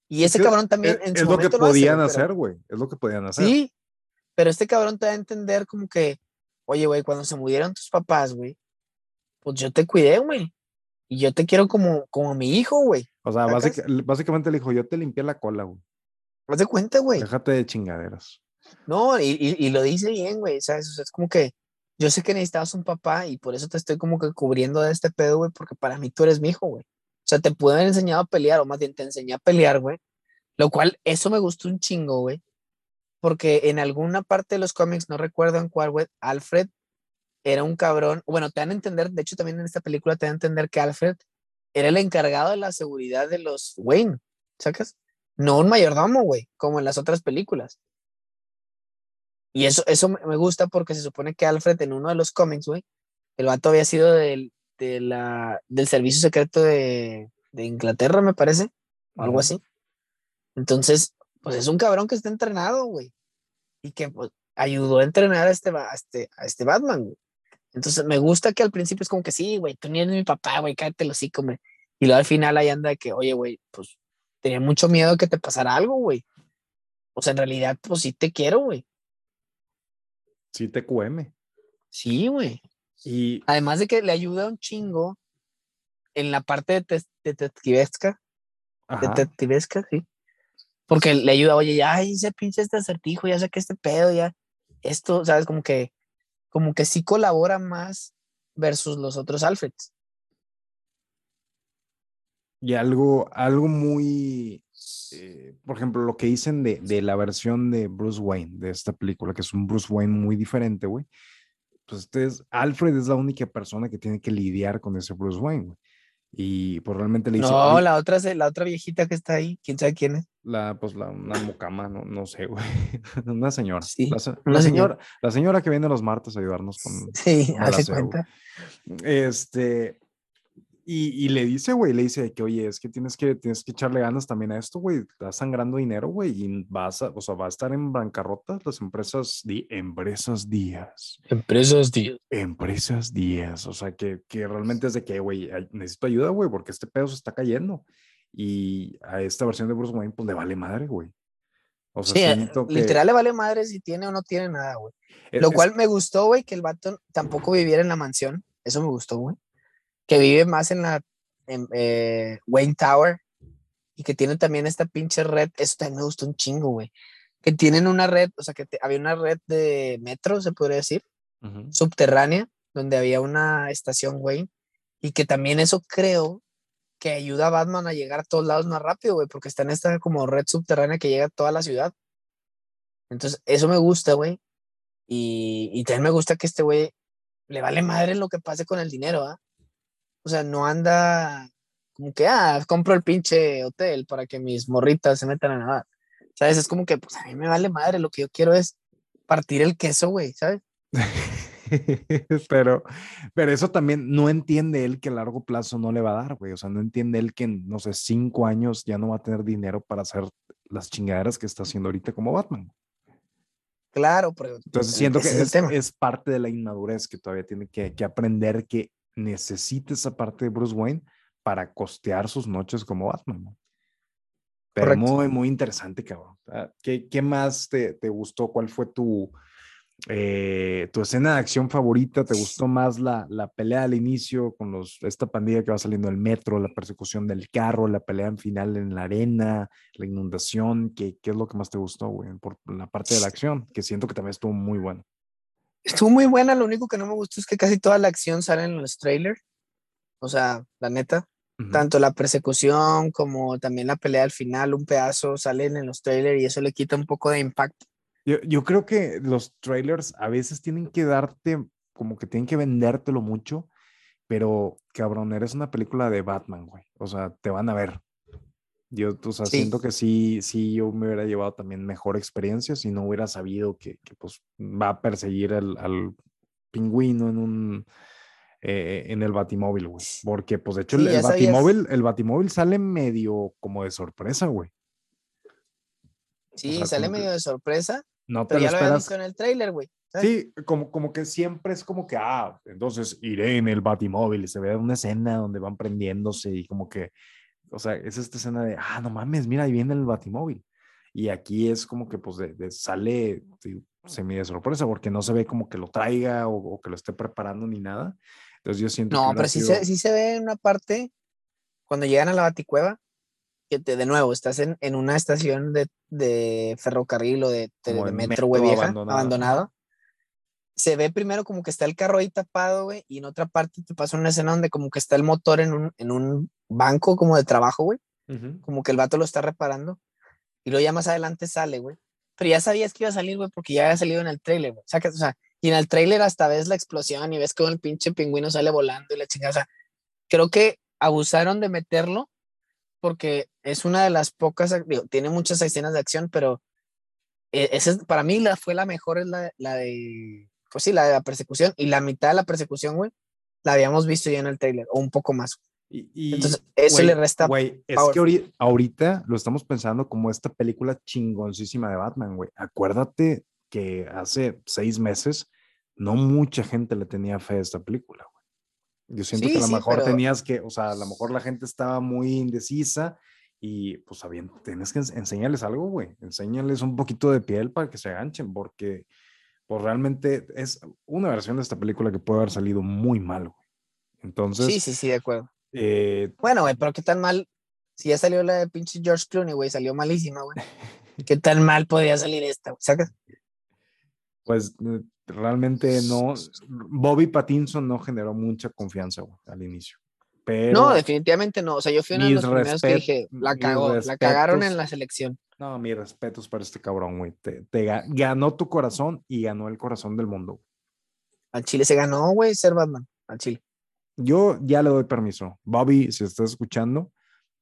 Y ese cabrón también en su es lo que podían hacer, güey. Es lo que podían hacer. Sí, pero este cabrón te va a entender como que, oye, güey, cuando se murieron tus papás, güey, pues yo te cuidé, güey. Y yo te quiero como, como mi hijo, güey. O sea, básicamente le dijo, yo te limpié la cola, güey. Haz de cuenta, güey. Déjate de chingaderas. No, y, y, lo dice bien, güey, ¿sabes? O sea, es como que yo sé que necesitabas un papá y por eso te estoy como que cubriendo de este pedo, güey, porque para mí tú eres mi hijo, güey. O sea, te pude haber enseñado a pelear, o más bien te enseñé a pelear, güey. Lo cual, eso me gustó un chingo, güey. Porque en alguna parte de los cómics, no recuerdo en cuál, Alfred era un cabrón. Bueno, te dan a entender, de hecho, también en esta película te dan a entender que Alfred era el encargado de la seguridad de los Wayne, ¿sacas? No un mayordomo, güey, como en las otras películas. Y eso, eso me gusta porque se supone que Alfred en uno de los cómics, güey, el vato había sido del, de la, del servicio secreto de, de Inglaterra, me parece, o algo así. Entonces, pues es un cabrón que está entrenado, güey. Y que pues, ayudó a entrenar a este, a este, a este Batman, güey. Entonces, me gusta que al principio es como que sí, güey, tú ni eres mi papá, güey, cállate sí, come. Y luego al final ahí anda de que, oye, güey, pues tenía mucho miedo de que te pasara algo, güey. O sea, en realidad, pues sí te quiero, güey. Sí te QM. Sí, güey. Y además de que le ayuda un chingo en la parte de detectivesca. Detectivesca, sí. Porque le ayuda, oye, ya hice pinche este acertijo, ya sé que este pedo, ya. Esto, ¿sabes? Como que, como que sí colabora más versus los otros Alfreds. Y algo, algo muy, eh, por ejemplo, lo que dicen de, de, la versión de Bruce Wayne, de esta película, que es un Bruce Wayne muy diferente, güey. Pues este es, Alfred es la única persona que tiene que lidiar con ese Bruce Wayne, güey. Y pues realmente le dice. No, la otra, la otra viejita que está ahí, quién sabe quién es. La, pues la, una mocama, no, no sé, güey. una señora. Sí, la, señora, la señora que viene los martes a ayudarnos con. Sí, hace cuenta. Este, y, y, le dice, güey, le dice que, oye, es que tienes que, tienes que echarle ganas también a esto, güey. Estás sangrando dinero, güey, y vas a, o sea, va a estar en bancarrota las empresas, di, empresas días. Empresas días. Empresas días. O sea, que, que realmente es de que, güey, necesito ayuda, güey, porque este pedo se está cayendo. Y a esta versión de Bruce Wayne, pues le vale madre, güey. O sea, sí, literal le vale madre si tiene o no tiene nada, güey. Lo cual me gustó, güey, que el vato tampoco viviera en la mansión. Eso me gustó, güey que vive más en la eh, Wayne Tower y que tiene también esta pinche red, eso también me gustó un chingo, güey, que tienen una red, o sea, que había una red de metro, se podría decir, subterránea, donde había una estación Wayne, y que también eso creo que ayuda a Batman a llegar a todos lados más rápido, güey, porque está en esta como red subterránea que llega a toda la ciudad. Entonces, eso me gusta, güey. Y, y también me gusta que este güey le vale madre lo que pase con el dinero, ¿ah? O sea, no anda como que, ah, compro el pinche hotel para que mis morritas se metan a nadar. ¿Sabes? Es como que, pues a mí me vale madre, lo que yo quiero es partir el queso, güey, ¿sabes? pero, pero eso también no entiende él que a largo plazo no le va a dar, güey. O sea, no entiende él que en, no sé, cinco años ya no va a tener dinero para hacer las chingaderas que está haciendo ahorita como Batman. Claro, pero entonces siento que es, es, parte de la inmadurez que todavía tiene que, que aprender que necesita esa parte de Bruce Wayne para costear sus noches como Batman. Pero muy, muy interesante, cabrón. Ah, ¿Qué, qué más te, te, gustó? ¿Cuál fue tu, eh, tu escena de acción favorita? ¿Te gustó más la, la pelea al inicio con los, esta pandilla que va saliendo del metro, la persecución del carro, la pelea en final en la arena, la inundación? ¿Qué, qué es lo que más te gustó, güey? Por la parte de la acción, que siento que también estuvo muy bueno. Estuvo muy buena, lo único que no me gustó es que casi toda la acción sale en los trailers. O sea, la neta, tanto la persecución como también la pelea al final, un pedazo salen en los trailers y eso le quita un poco de impacto. Yo, yo creo que los trailers a veces tienen que darte, como que tienen que vendértelo mucho, pero cabrón, eres una película de Batman, güey. O sea, te van a ver. Yo, o sea, siento que sí, sí, yo me hubiera llevado también mejor experiencia si no hubiera sabido que, que pues va a perseguir al, al pingüino en un, eh, en el batimóvil, güey. Porque, pues, de hecho, el, batimóvil, el batimóvil sale medio como de sorpresa, güey. Sí, sale medio de sorpresa. No pero ya lo había visto en el trailer, güey. Sí, como, como que siempre es como que, ah, entonces iré en el batimóvil y se ve una escena donde van prendiéndose y como que o sea, es esta escena de, ah, no mames, mira, ahí viene el batimóvil. Y aquí es como que pues de, sale semi de sorpresa porque no se ve como que lo traiga o, que lo esté preparando ni nada. Entonces yo siento no, pero sí, se, sí se ve en una parte cuando llegan a la baticueva que te, de nuevo estás en, en una estación de, de, ferrocarril o de, de metro, güey, vieja, abandonado se ve primero como que está el carro ahí tapado, güey, y en otra parte te pasa una escena donde como que está el motor en un, en un banco como de trabajo, güey. Como que el vato lo está reparando. y luego ya más adelante sale, güey. Pero ya sabías que iba a salir, güey, porque ya había salido en el trailer, güey. O sea, que, o sea, y en el trailer hasta ves la explosión y ves cómo el pinche pingüino sale volando y la chingada. O sea, creo que abusaron de meterlo porque es una de las pocas, digo, tiene muchas escenas de acción, pero e, esa para mí la, fue la mejor, es la, la de, pues sí, la de la persecución. Y la mitad de la persecución, güey, la habíamos visto ya en el trailer, o un poco más. Y, Entonces, eso le resta. Güey, es que ahorita, lo estamos pensando como esta película chingoncísima de Batman, güey. Acuérdate que hace seis meses no mucha gente le tenía fe a esta película. Yo siento que a lo mejor tenías que, o sea, a lo mejor la gente estaba muy indecisa y pues bien, tienes que enseñarles algo, güey. Enséñales un poquito de piel para que se aganchen, porque pues realmente es una versión de esta película que puede haber salido muy mal, güey. Entonces. Sí, sí, sí, de acuerdo. Eh, bueno, güey, pero qué tan mal. Si ya salió la de pinche George Clooney, güey, salió malísima, güey. ¿Qué tan mal podía salir esta, güey? ¿Sacas? Pues realmente no. Bobby Pattinson no generó mucha confianza, güey, al inicio no, definitivamente no. O sea, yo fui uno de los primeros que dije, la cagó, la cagaron en la selección. No, mis respetos para este cabrón, güey. Te, ganó tu corazón y ganó el corazón del mundo. Al Chile se ganó, güey, ser Batman. Al Chile. Yo ya le doy permiso. Bobby, si estás escuchando,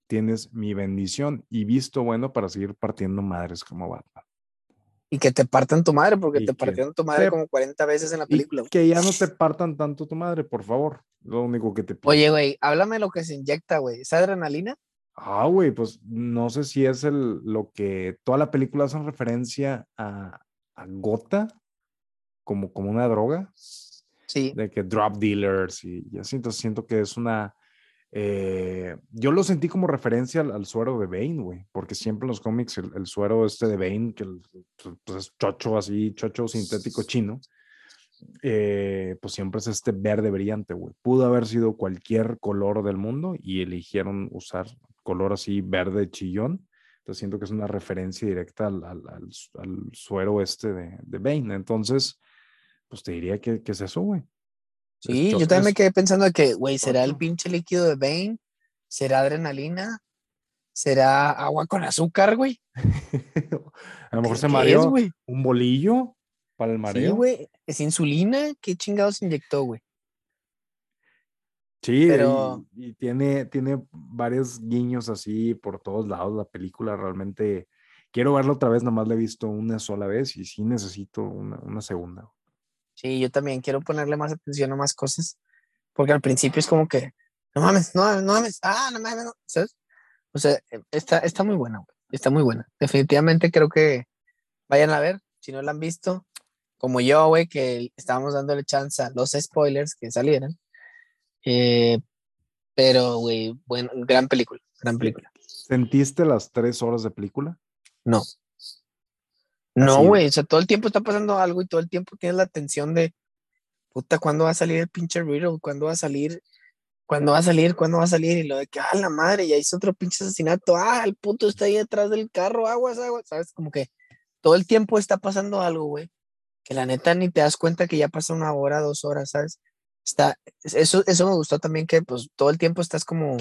tienes mi bendición y visto bueno para seguir partiendo madres como Batman. Y que te partan tu madre, porque te partieron tu madre como 40 veces en la película. que ya no te partan tanto tu madre, por favor. Lo único que te pido. Oye, güey, háblame de lo que se inyecta, güey. ¿Es adrenalina? Ah, güey, pues no sé si es el, lo que toda la película hace referencia a, a gota, como, como una droga. Sí. De que drop dealers y, y así. Entonces siento que es una eh, yo lo sentí como referencia al, suero de Bane, güey, porque siempre en los cómics el, suero este de Bane, que pues, es chocho así, chocho sintético chino, eh, pues siempre es este verde brillante, güey. Pudo haber sido cualquier color del mundo y eligieron usar color así verde chillón. Entonces siento que es una referencia directa al, al, suero este de, de, Bane. Entonces, pues te diría que, que es eso, güey. Sí, yo también me quedé pensando que, güey, ¿será el pinche líquido de Bane? ¿Será adrenalina? ¿Será agua con azúcar, güey? a lo mejor se mareó un bolillo para el mareo. Sí, güey, es insulina. ¿Qué chingados inyectó, güey? Sí, pero... y, tiene, tiene varios guiños así por todos lados la película. Realmente quiero verla otra vez, nomás la he visto una sola vez y sí necesito una, una segunda. Sí, yo también quiero ponerle más atención a más cosas, porque al principio es como que, no mames, no mames, no mames, ah, no mames, no, ¿sabes? O sea, eh, está, está muy buena, güey, está muy buena. Definitivamente creo que vayan a ver, si no la han visto, como yo, güey, que estábamos dándole chance a los spoilers que salieran. Eh, pero, güey, bueno, gran película, gran película. ¿Sentiste las tres horas de película? No. No, güey, o sea, todo el tiempo está pasando algo y todo el tiempo tienes la tensión de, puta, ¿cuándo va a salir el pinche Riddle? ¿Cuándo va a salir? ¿Cuándo va a salir? ¿Cuándo va a salir? Y lo de que, ah, la madre, ya hizo otro pinche asesinato, ah, el puto está ahí detrás del carro, aguas, aguas, ¿sabes? Como que todo el tiempo está pasando algo, güey, que la neta ni te das cuenta que ya pasa una hora, dos horas, ¿sabes? Está, eso, eso me gustó también que, pues, todo el tiempo estás como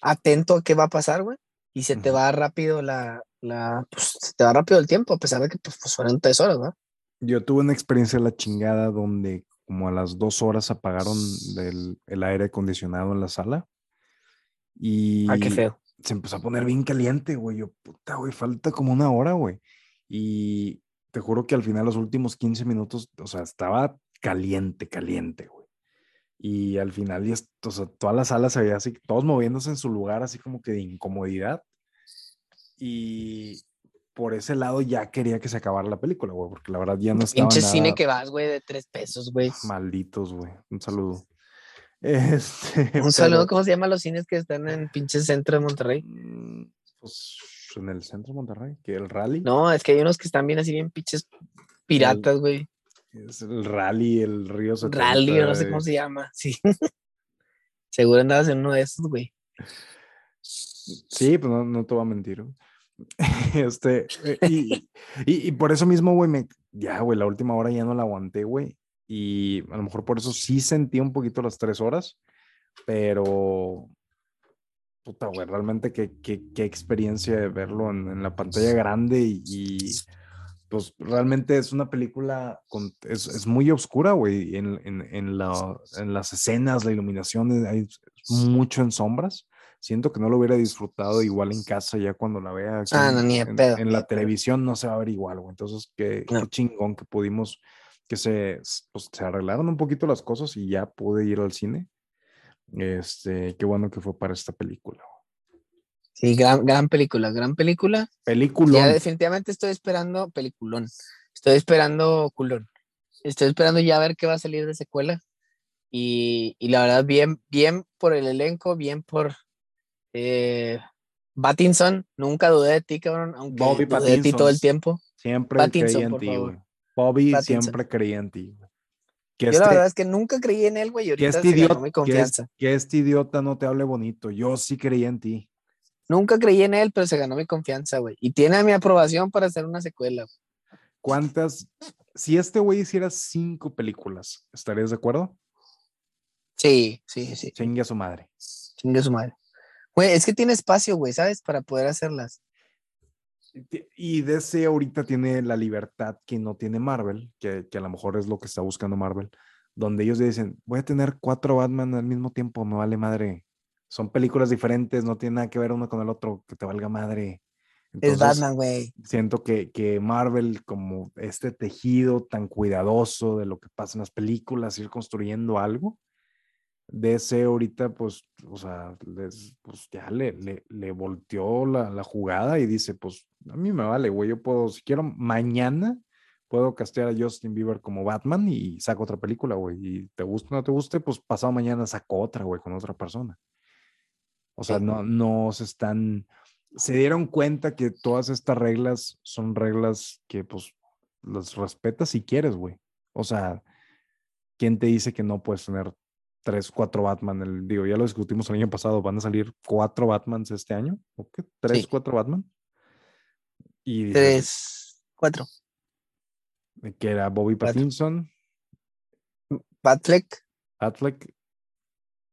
atento a qué va a pasar, güey, y se te va rápido la, la, pues, te va rápido el tiempo, a pesar de que pues, pues, fueron tres horas, ¿no? Yo tuve una experiencia de la chingada donde como a las dos horas apagaron el aire acondicionado en la sala. Y ah, qué feo. se empezó a poner bien caliente, güey. Yo, puta, güey, falta como una hora, güey. Y te juro que al final, los últimos 15 minutos, o sea, estaba caliente, caliente, güey. Y al final, ya, o sea, toda la sala se veía así, todos moviéndose en su lugar, así como que de incomodidad. Y por ese lado ya quería que se acabara la película, güey, porque la verdad ya no estaba. Pinche cine que vas, güey, de tres pesos, güey. Malditos, güey. Un saludo. Este, un saludo, ¿cómo se llaman los cines que están en pinche centro de Monterrey? Mm, pues en el centro de Monterrey, que el rally. No, es que hay unos que están bien así, bien pinches piratas, güey. Es el rally, el río 70. Rally, no sé cómo se llama, sí. Seguro andabas en uno de esos, güey. Sí, pues no, no te voy a mentir. Este, eh, y, y, por eso mismo, güey, me, ya, güey, la última hora ya no la aguanté, güey. Y a lo mejor por eso sí sentí un poquito las tres horas, pero puta, güey, realmente qué, qué, qué experiencia de verlo en, en la pantalla grande y, y, pues realmente es una película, con, es, es muy oscura, güey, en, en, en, la, en las escenas, la iluminación, hay mucho en sombras. Siento que no lo hubiera disfrutado igual en casa ya cuando la vea aquí Ah, no, ni en- pedo, en la pedo. televisión, no se va a ver igual, güey. Entonces, qué, chingón que pudimos, que se, pues, se arreglaron un poquito las cosas y ya pude ir al cine. Este, qué bueno que fue para esta película. Sí, gran, gran película, gran película. Película. Ya definitivamente estoy esperando peliculón. Estoy esperando culón. Estoy esperando ya a ver qué va a salir de secuela. Y, y la verdad, bien, bien por el elenco, bien por eh, Pattinson. Nunca dudé de ti, cabrón, aunque Bobby dudé de ti todo el tiempo. Siempre Pattinson, creía en ti, güey. Bobby Pattinson. siempre creía en ti. Que Yo este, la verdad es que nunca creí en él, güey, que ahorita este se ganó idiota, mi que, es- confianza. que este idiota no te hable bonito. Yo sí creía en ti. Nunca creí en él, pero se ganó mi confianza, güey. Y tiene mi aprobación para hacer una secuela. ¿Cuántas? Si este güey hiciera cinco películas, ¿estarías de acuerdo? Sí, sí, sí. Chingue a su madre. Chingue su madre. Güey, es que tiene espacio, güey, ¿sabes? Para poder hacerlas. Y DC ahorita tiene la libertad que no tiene Marvel, que, que a lo mejor es lo que está buscando Marvel, donde ellos dicen, voy a tener cuatro Batman al mismo tiempo, me vale madre. Son películas diferentes, no tiene nada que ver uno con el otro, que te valga madre. Es Entonces, Batman, güey. Siento que, que Marvel, como este tejido tan cuidadoso de lo que pasa en las películas, ir construyendo algo, DC ahorita, pues, o sea, les, pues ya le, le, le volteó la, la jugada y dice, pues, a mí me vale, güey, yo puedo, si quiero, mañana puedo castear a Justin Bieber como Batman y saco otra película, güey, y te guste o no te guste, pues pasado mañana saco otra, güey, con otra persona. O sea, no, no se están, se dieron cuenta que todas estas reglas son reglas que, pues, las respetas si quieres, güey. O sea, ¿quién te dice que no puedes tener tres, cuatro Batman? El, digo, ya lo discutimos el año pasado, van a salir cuatro Batmans este año, ¿o qué? ¿Tres, Sí. cuatro Batman? Y dices, Tres, cuatro. que era Bobby. Pattinson, Batfleck, Affleck,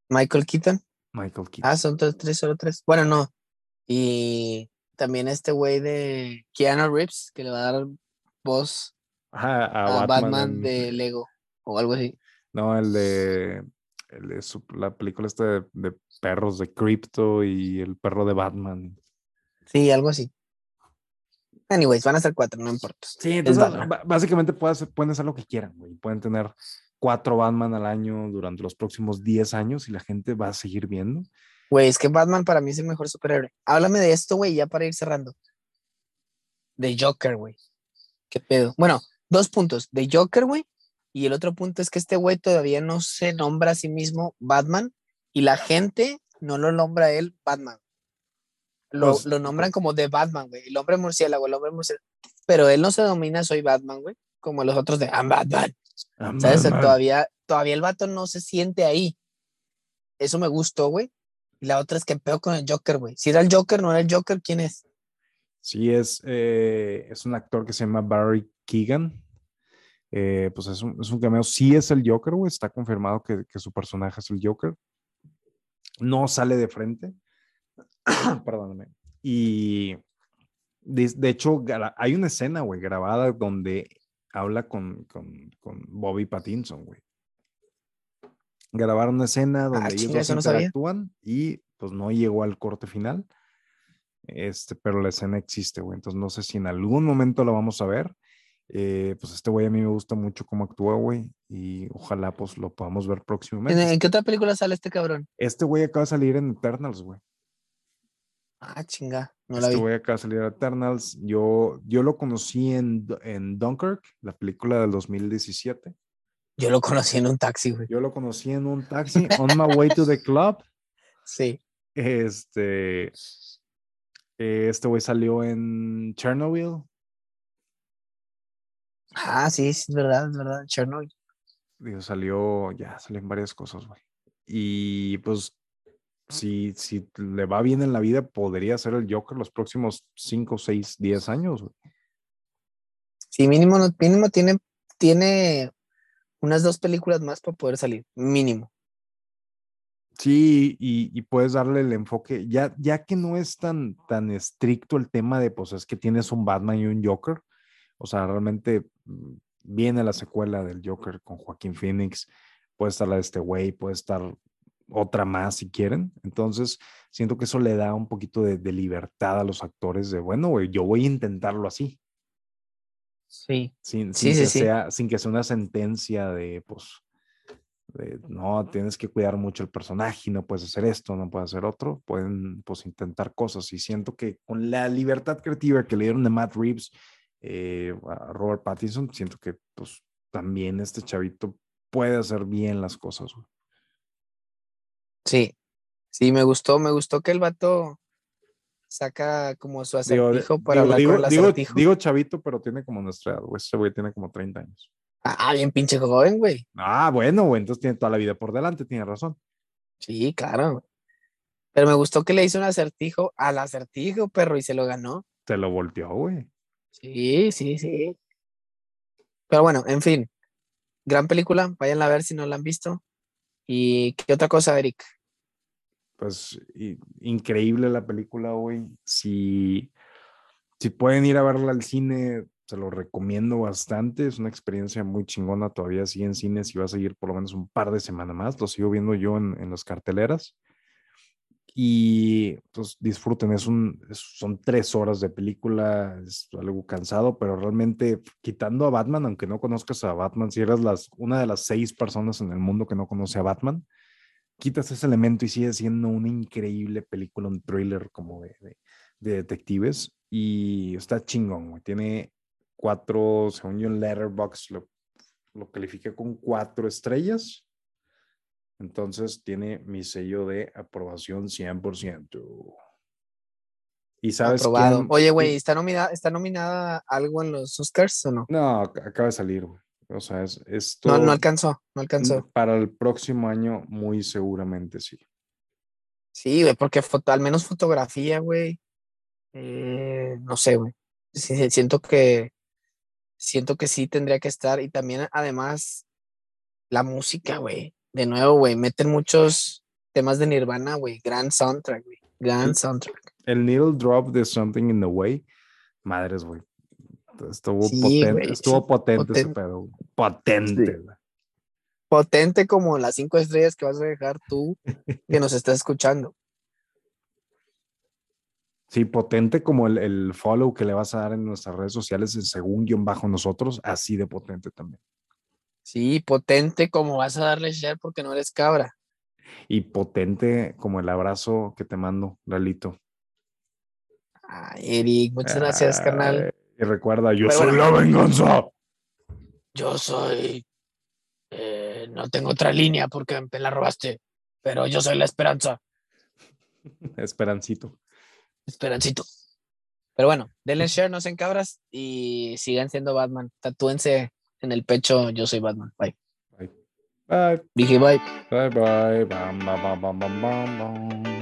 Michael Keaton. Michael Keaton. Ah, son tres, tres, solo tres. Bueno, no. Y también este güey de Keanu Reeves, que le va a dar voz Ajá, a, a Batman, de Lego o algo así. No, el de, el su- la película esta de, de perros de Crypto y el perro de Batman. Sí, algo así. Anyways, van a ser cuatro, no importa. Sí, entonces básicamente pueden hacer, pueden hacer lo que quieran, güey. Pueden tener cuatro Batman al año durante los próximos 10 años y la gente va a seguir viendo. Güey, es que Batman para mí es el mejor superhéroe. Háblame de esto, güey, ya para ir cerrando. De Joker, güey. ¿Qué pedo? Bueno, dos puntos. De Joker, güey. Y el otro punto es que este güey todavía no se nombra a sí mismo Batman y la gente no lo nombra a él Batman. Lo, Pues- lo nombran como de Batman, güey. El hombre murciélago, el hombre murciélago. Pero él no se domina, soy Batman, güey. Como los otros de I'm Batman. ¿Sabes? Batman. Todavía, todavía el vato no se siente ahí. Eso me gustó, güey. Y la otra es que peor con el Joker, güey. Si era el Joker, no era el Joker, ¿quién es? Sí, es, eh, es un actor que se llama Barry Keegan. Eh, pues es un, es un cameo. Sí es el Joker, güey. Está confirmado que, que su personaje es el Joker. No sale de frente. Perdóname. Y de, de hecho, hay una escena, güey, grabada donde habla con, con, con Bobby Pattinson, güey. Grabaron una escena donde ellos Ah, chinga, dos no interactúan y pues no llegó al corte final. Este, pero la escena existe, güey. Entonces no sé si en algún momento la vamos a ver. Eh, pues este güey a mí me gusta mucho cómo actúa, güey. Y ojalá pues lo podamos ver ¿En, próximamente. en qué otra película sale este cabrón? Este güey acaba de salir en Eternals, güey. Ah, chinga, no la Este vi. güey acaba de salir en Eternals. Yo, yo lo conocí en, en Dunkirk, la película del 2017. Yo lo conocí en un taxi, güey. Yo lo conocí en un taxi on my way to the club. Sí. Este, este güey salió en Chernobyl. Ah, sí, es verdad, es verdad. Chernobyl. Digo, salió, ya salen varias cosas, güey. Y pues, si, si le va bien en la vida, podría ser el Joker los próximos 5, 6, 10 años, güey. Sí, mínimo, mínimo tiene, tiene unas dos películas más para poder salir. Mínimo. Sí, y, puedes darle el enfoque, ya, ya que no es tan, tan estricto el tema de, pues es que tienes un Batman y un Joker, o sea, realmente viene la secuela del Joker con Joaquín Phoenix, puede estar la de este güey, puede estar otra más si quieren, entonces siento que eso le da un poquito de, libertad a los actores de, bueno, güey, yo voy a intentarlo así. Sí. Sin, sin que Sea, sin que sea una sentencia de, pues, no, tienes que cuidar mucho el personaje, no puedes hacer esto, no puedes hacer otro, pueden pues intentar cosas y siento que con la libertad creativa que le dieron de Matt Reeves eh, a Robert Pattinson, siento que pues también este chavito puede hacer bien las cosas. Sí, sí, me gustó, me gustó que el vato saca como su acertijo para hablar con el acertijo. Digo, chavito, pero tiene como nuestra edad, Este güey tiene como 30 años. Ah, bien pinche joven, güey. Ah, bueno, güey, entonces tiene toda la vida por delante, tiene razón. Sí, claro. Pero me gustó que le hizo un acertijo al acertijo, perro, y se lo ganó. Se lo volteó, güey. Sí, sí, sí. Pero bueno, en fin. Gran película, vayan a ver si no la han visto. ¿Y qué otra cosa, Eric? Pues increíble la película, güey. Si, si pueden ir a verla al cine, se lo recomiendo bastante. Es una experiencia muy chingona. Todavía sigue en cines y va a seguir por lo menos un par de semanas más. Lo sigo viendo yo en, en las carteleras. Y pues disfruten, es un, son tres horas de película, es algo cansado, pero realmente quitando a Batman, aunque no conozcas a Batman, si eres las, una de las seis personas en el mundo que no conoce a Batman, quitas ese elemento y sigue siendo una increíble película, un thriller como de, de, de detectives y está chingón. Tiene cuatro, según yo en Letterboxd lo, lo califiqué con cuatro estrellas. Entonces tiene mi sello de aprobación 100%. Y sabes Aprobado. Oye, güey, ¿está nominada, ¿está nominada algo en los Oscars o no? No, acaba de salir, güey. O sea, es esto. No, no alcanzó, no alcanzó. Para el próximo año, muy seguramente sí. Sí, güey, porque al menos fotografía, güey. Eh, no sé, güey. siento que siento que sí tendría que estar. Y también, además, la música, güey. De nuevo, güey, meten muchos temas de Nirvana, güey. Gran soundtrack, güey. Gran soundtrack. El needle drop de Something in the Way. Madres, güey. Estuvo potente, estuvo potente, ese pedo. Potente. Potente como las cinco estrellas que vas a dejar tú que nos estás escuchando. Sí, potente como el, follow que le vas a dar en nuestras redes sociales en según guion bajo nosotros, así de potente también. Sí, potente como vas a darle share porque no eres cabra. Y potente como el abrazo que te mando, Lalito. Ay, Eric, muchas gracias, carnal. Y recuerda, yo soy la venganza. Yo soy. Eh, no tengo otra línea porque me la robaste, pero yo soy la esperanza. Esperancito. Esperancito. Pero bueno, denle share, no sean cabras y sigan siendo Batman. Tatúense en el pecho, yo soy Batman. Bye. Bye. Bye. Dije bye. Bye bye. Bam, bam, bam, bam, bam.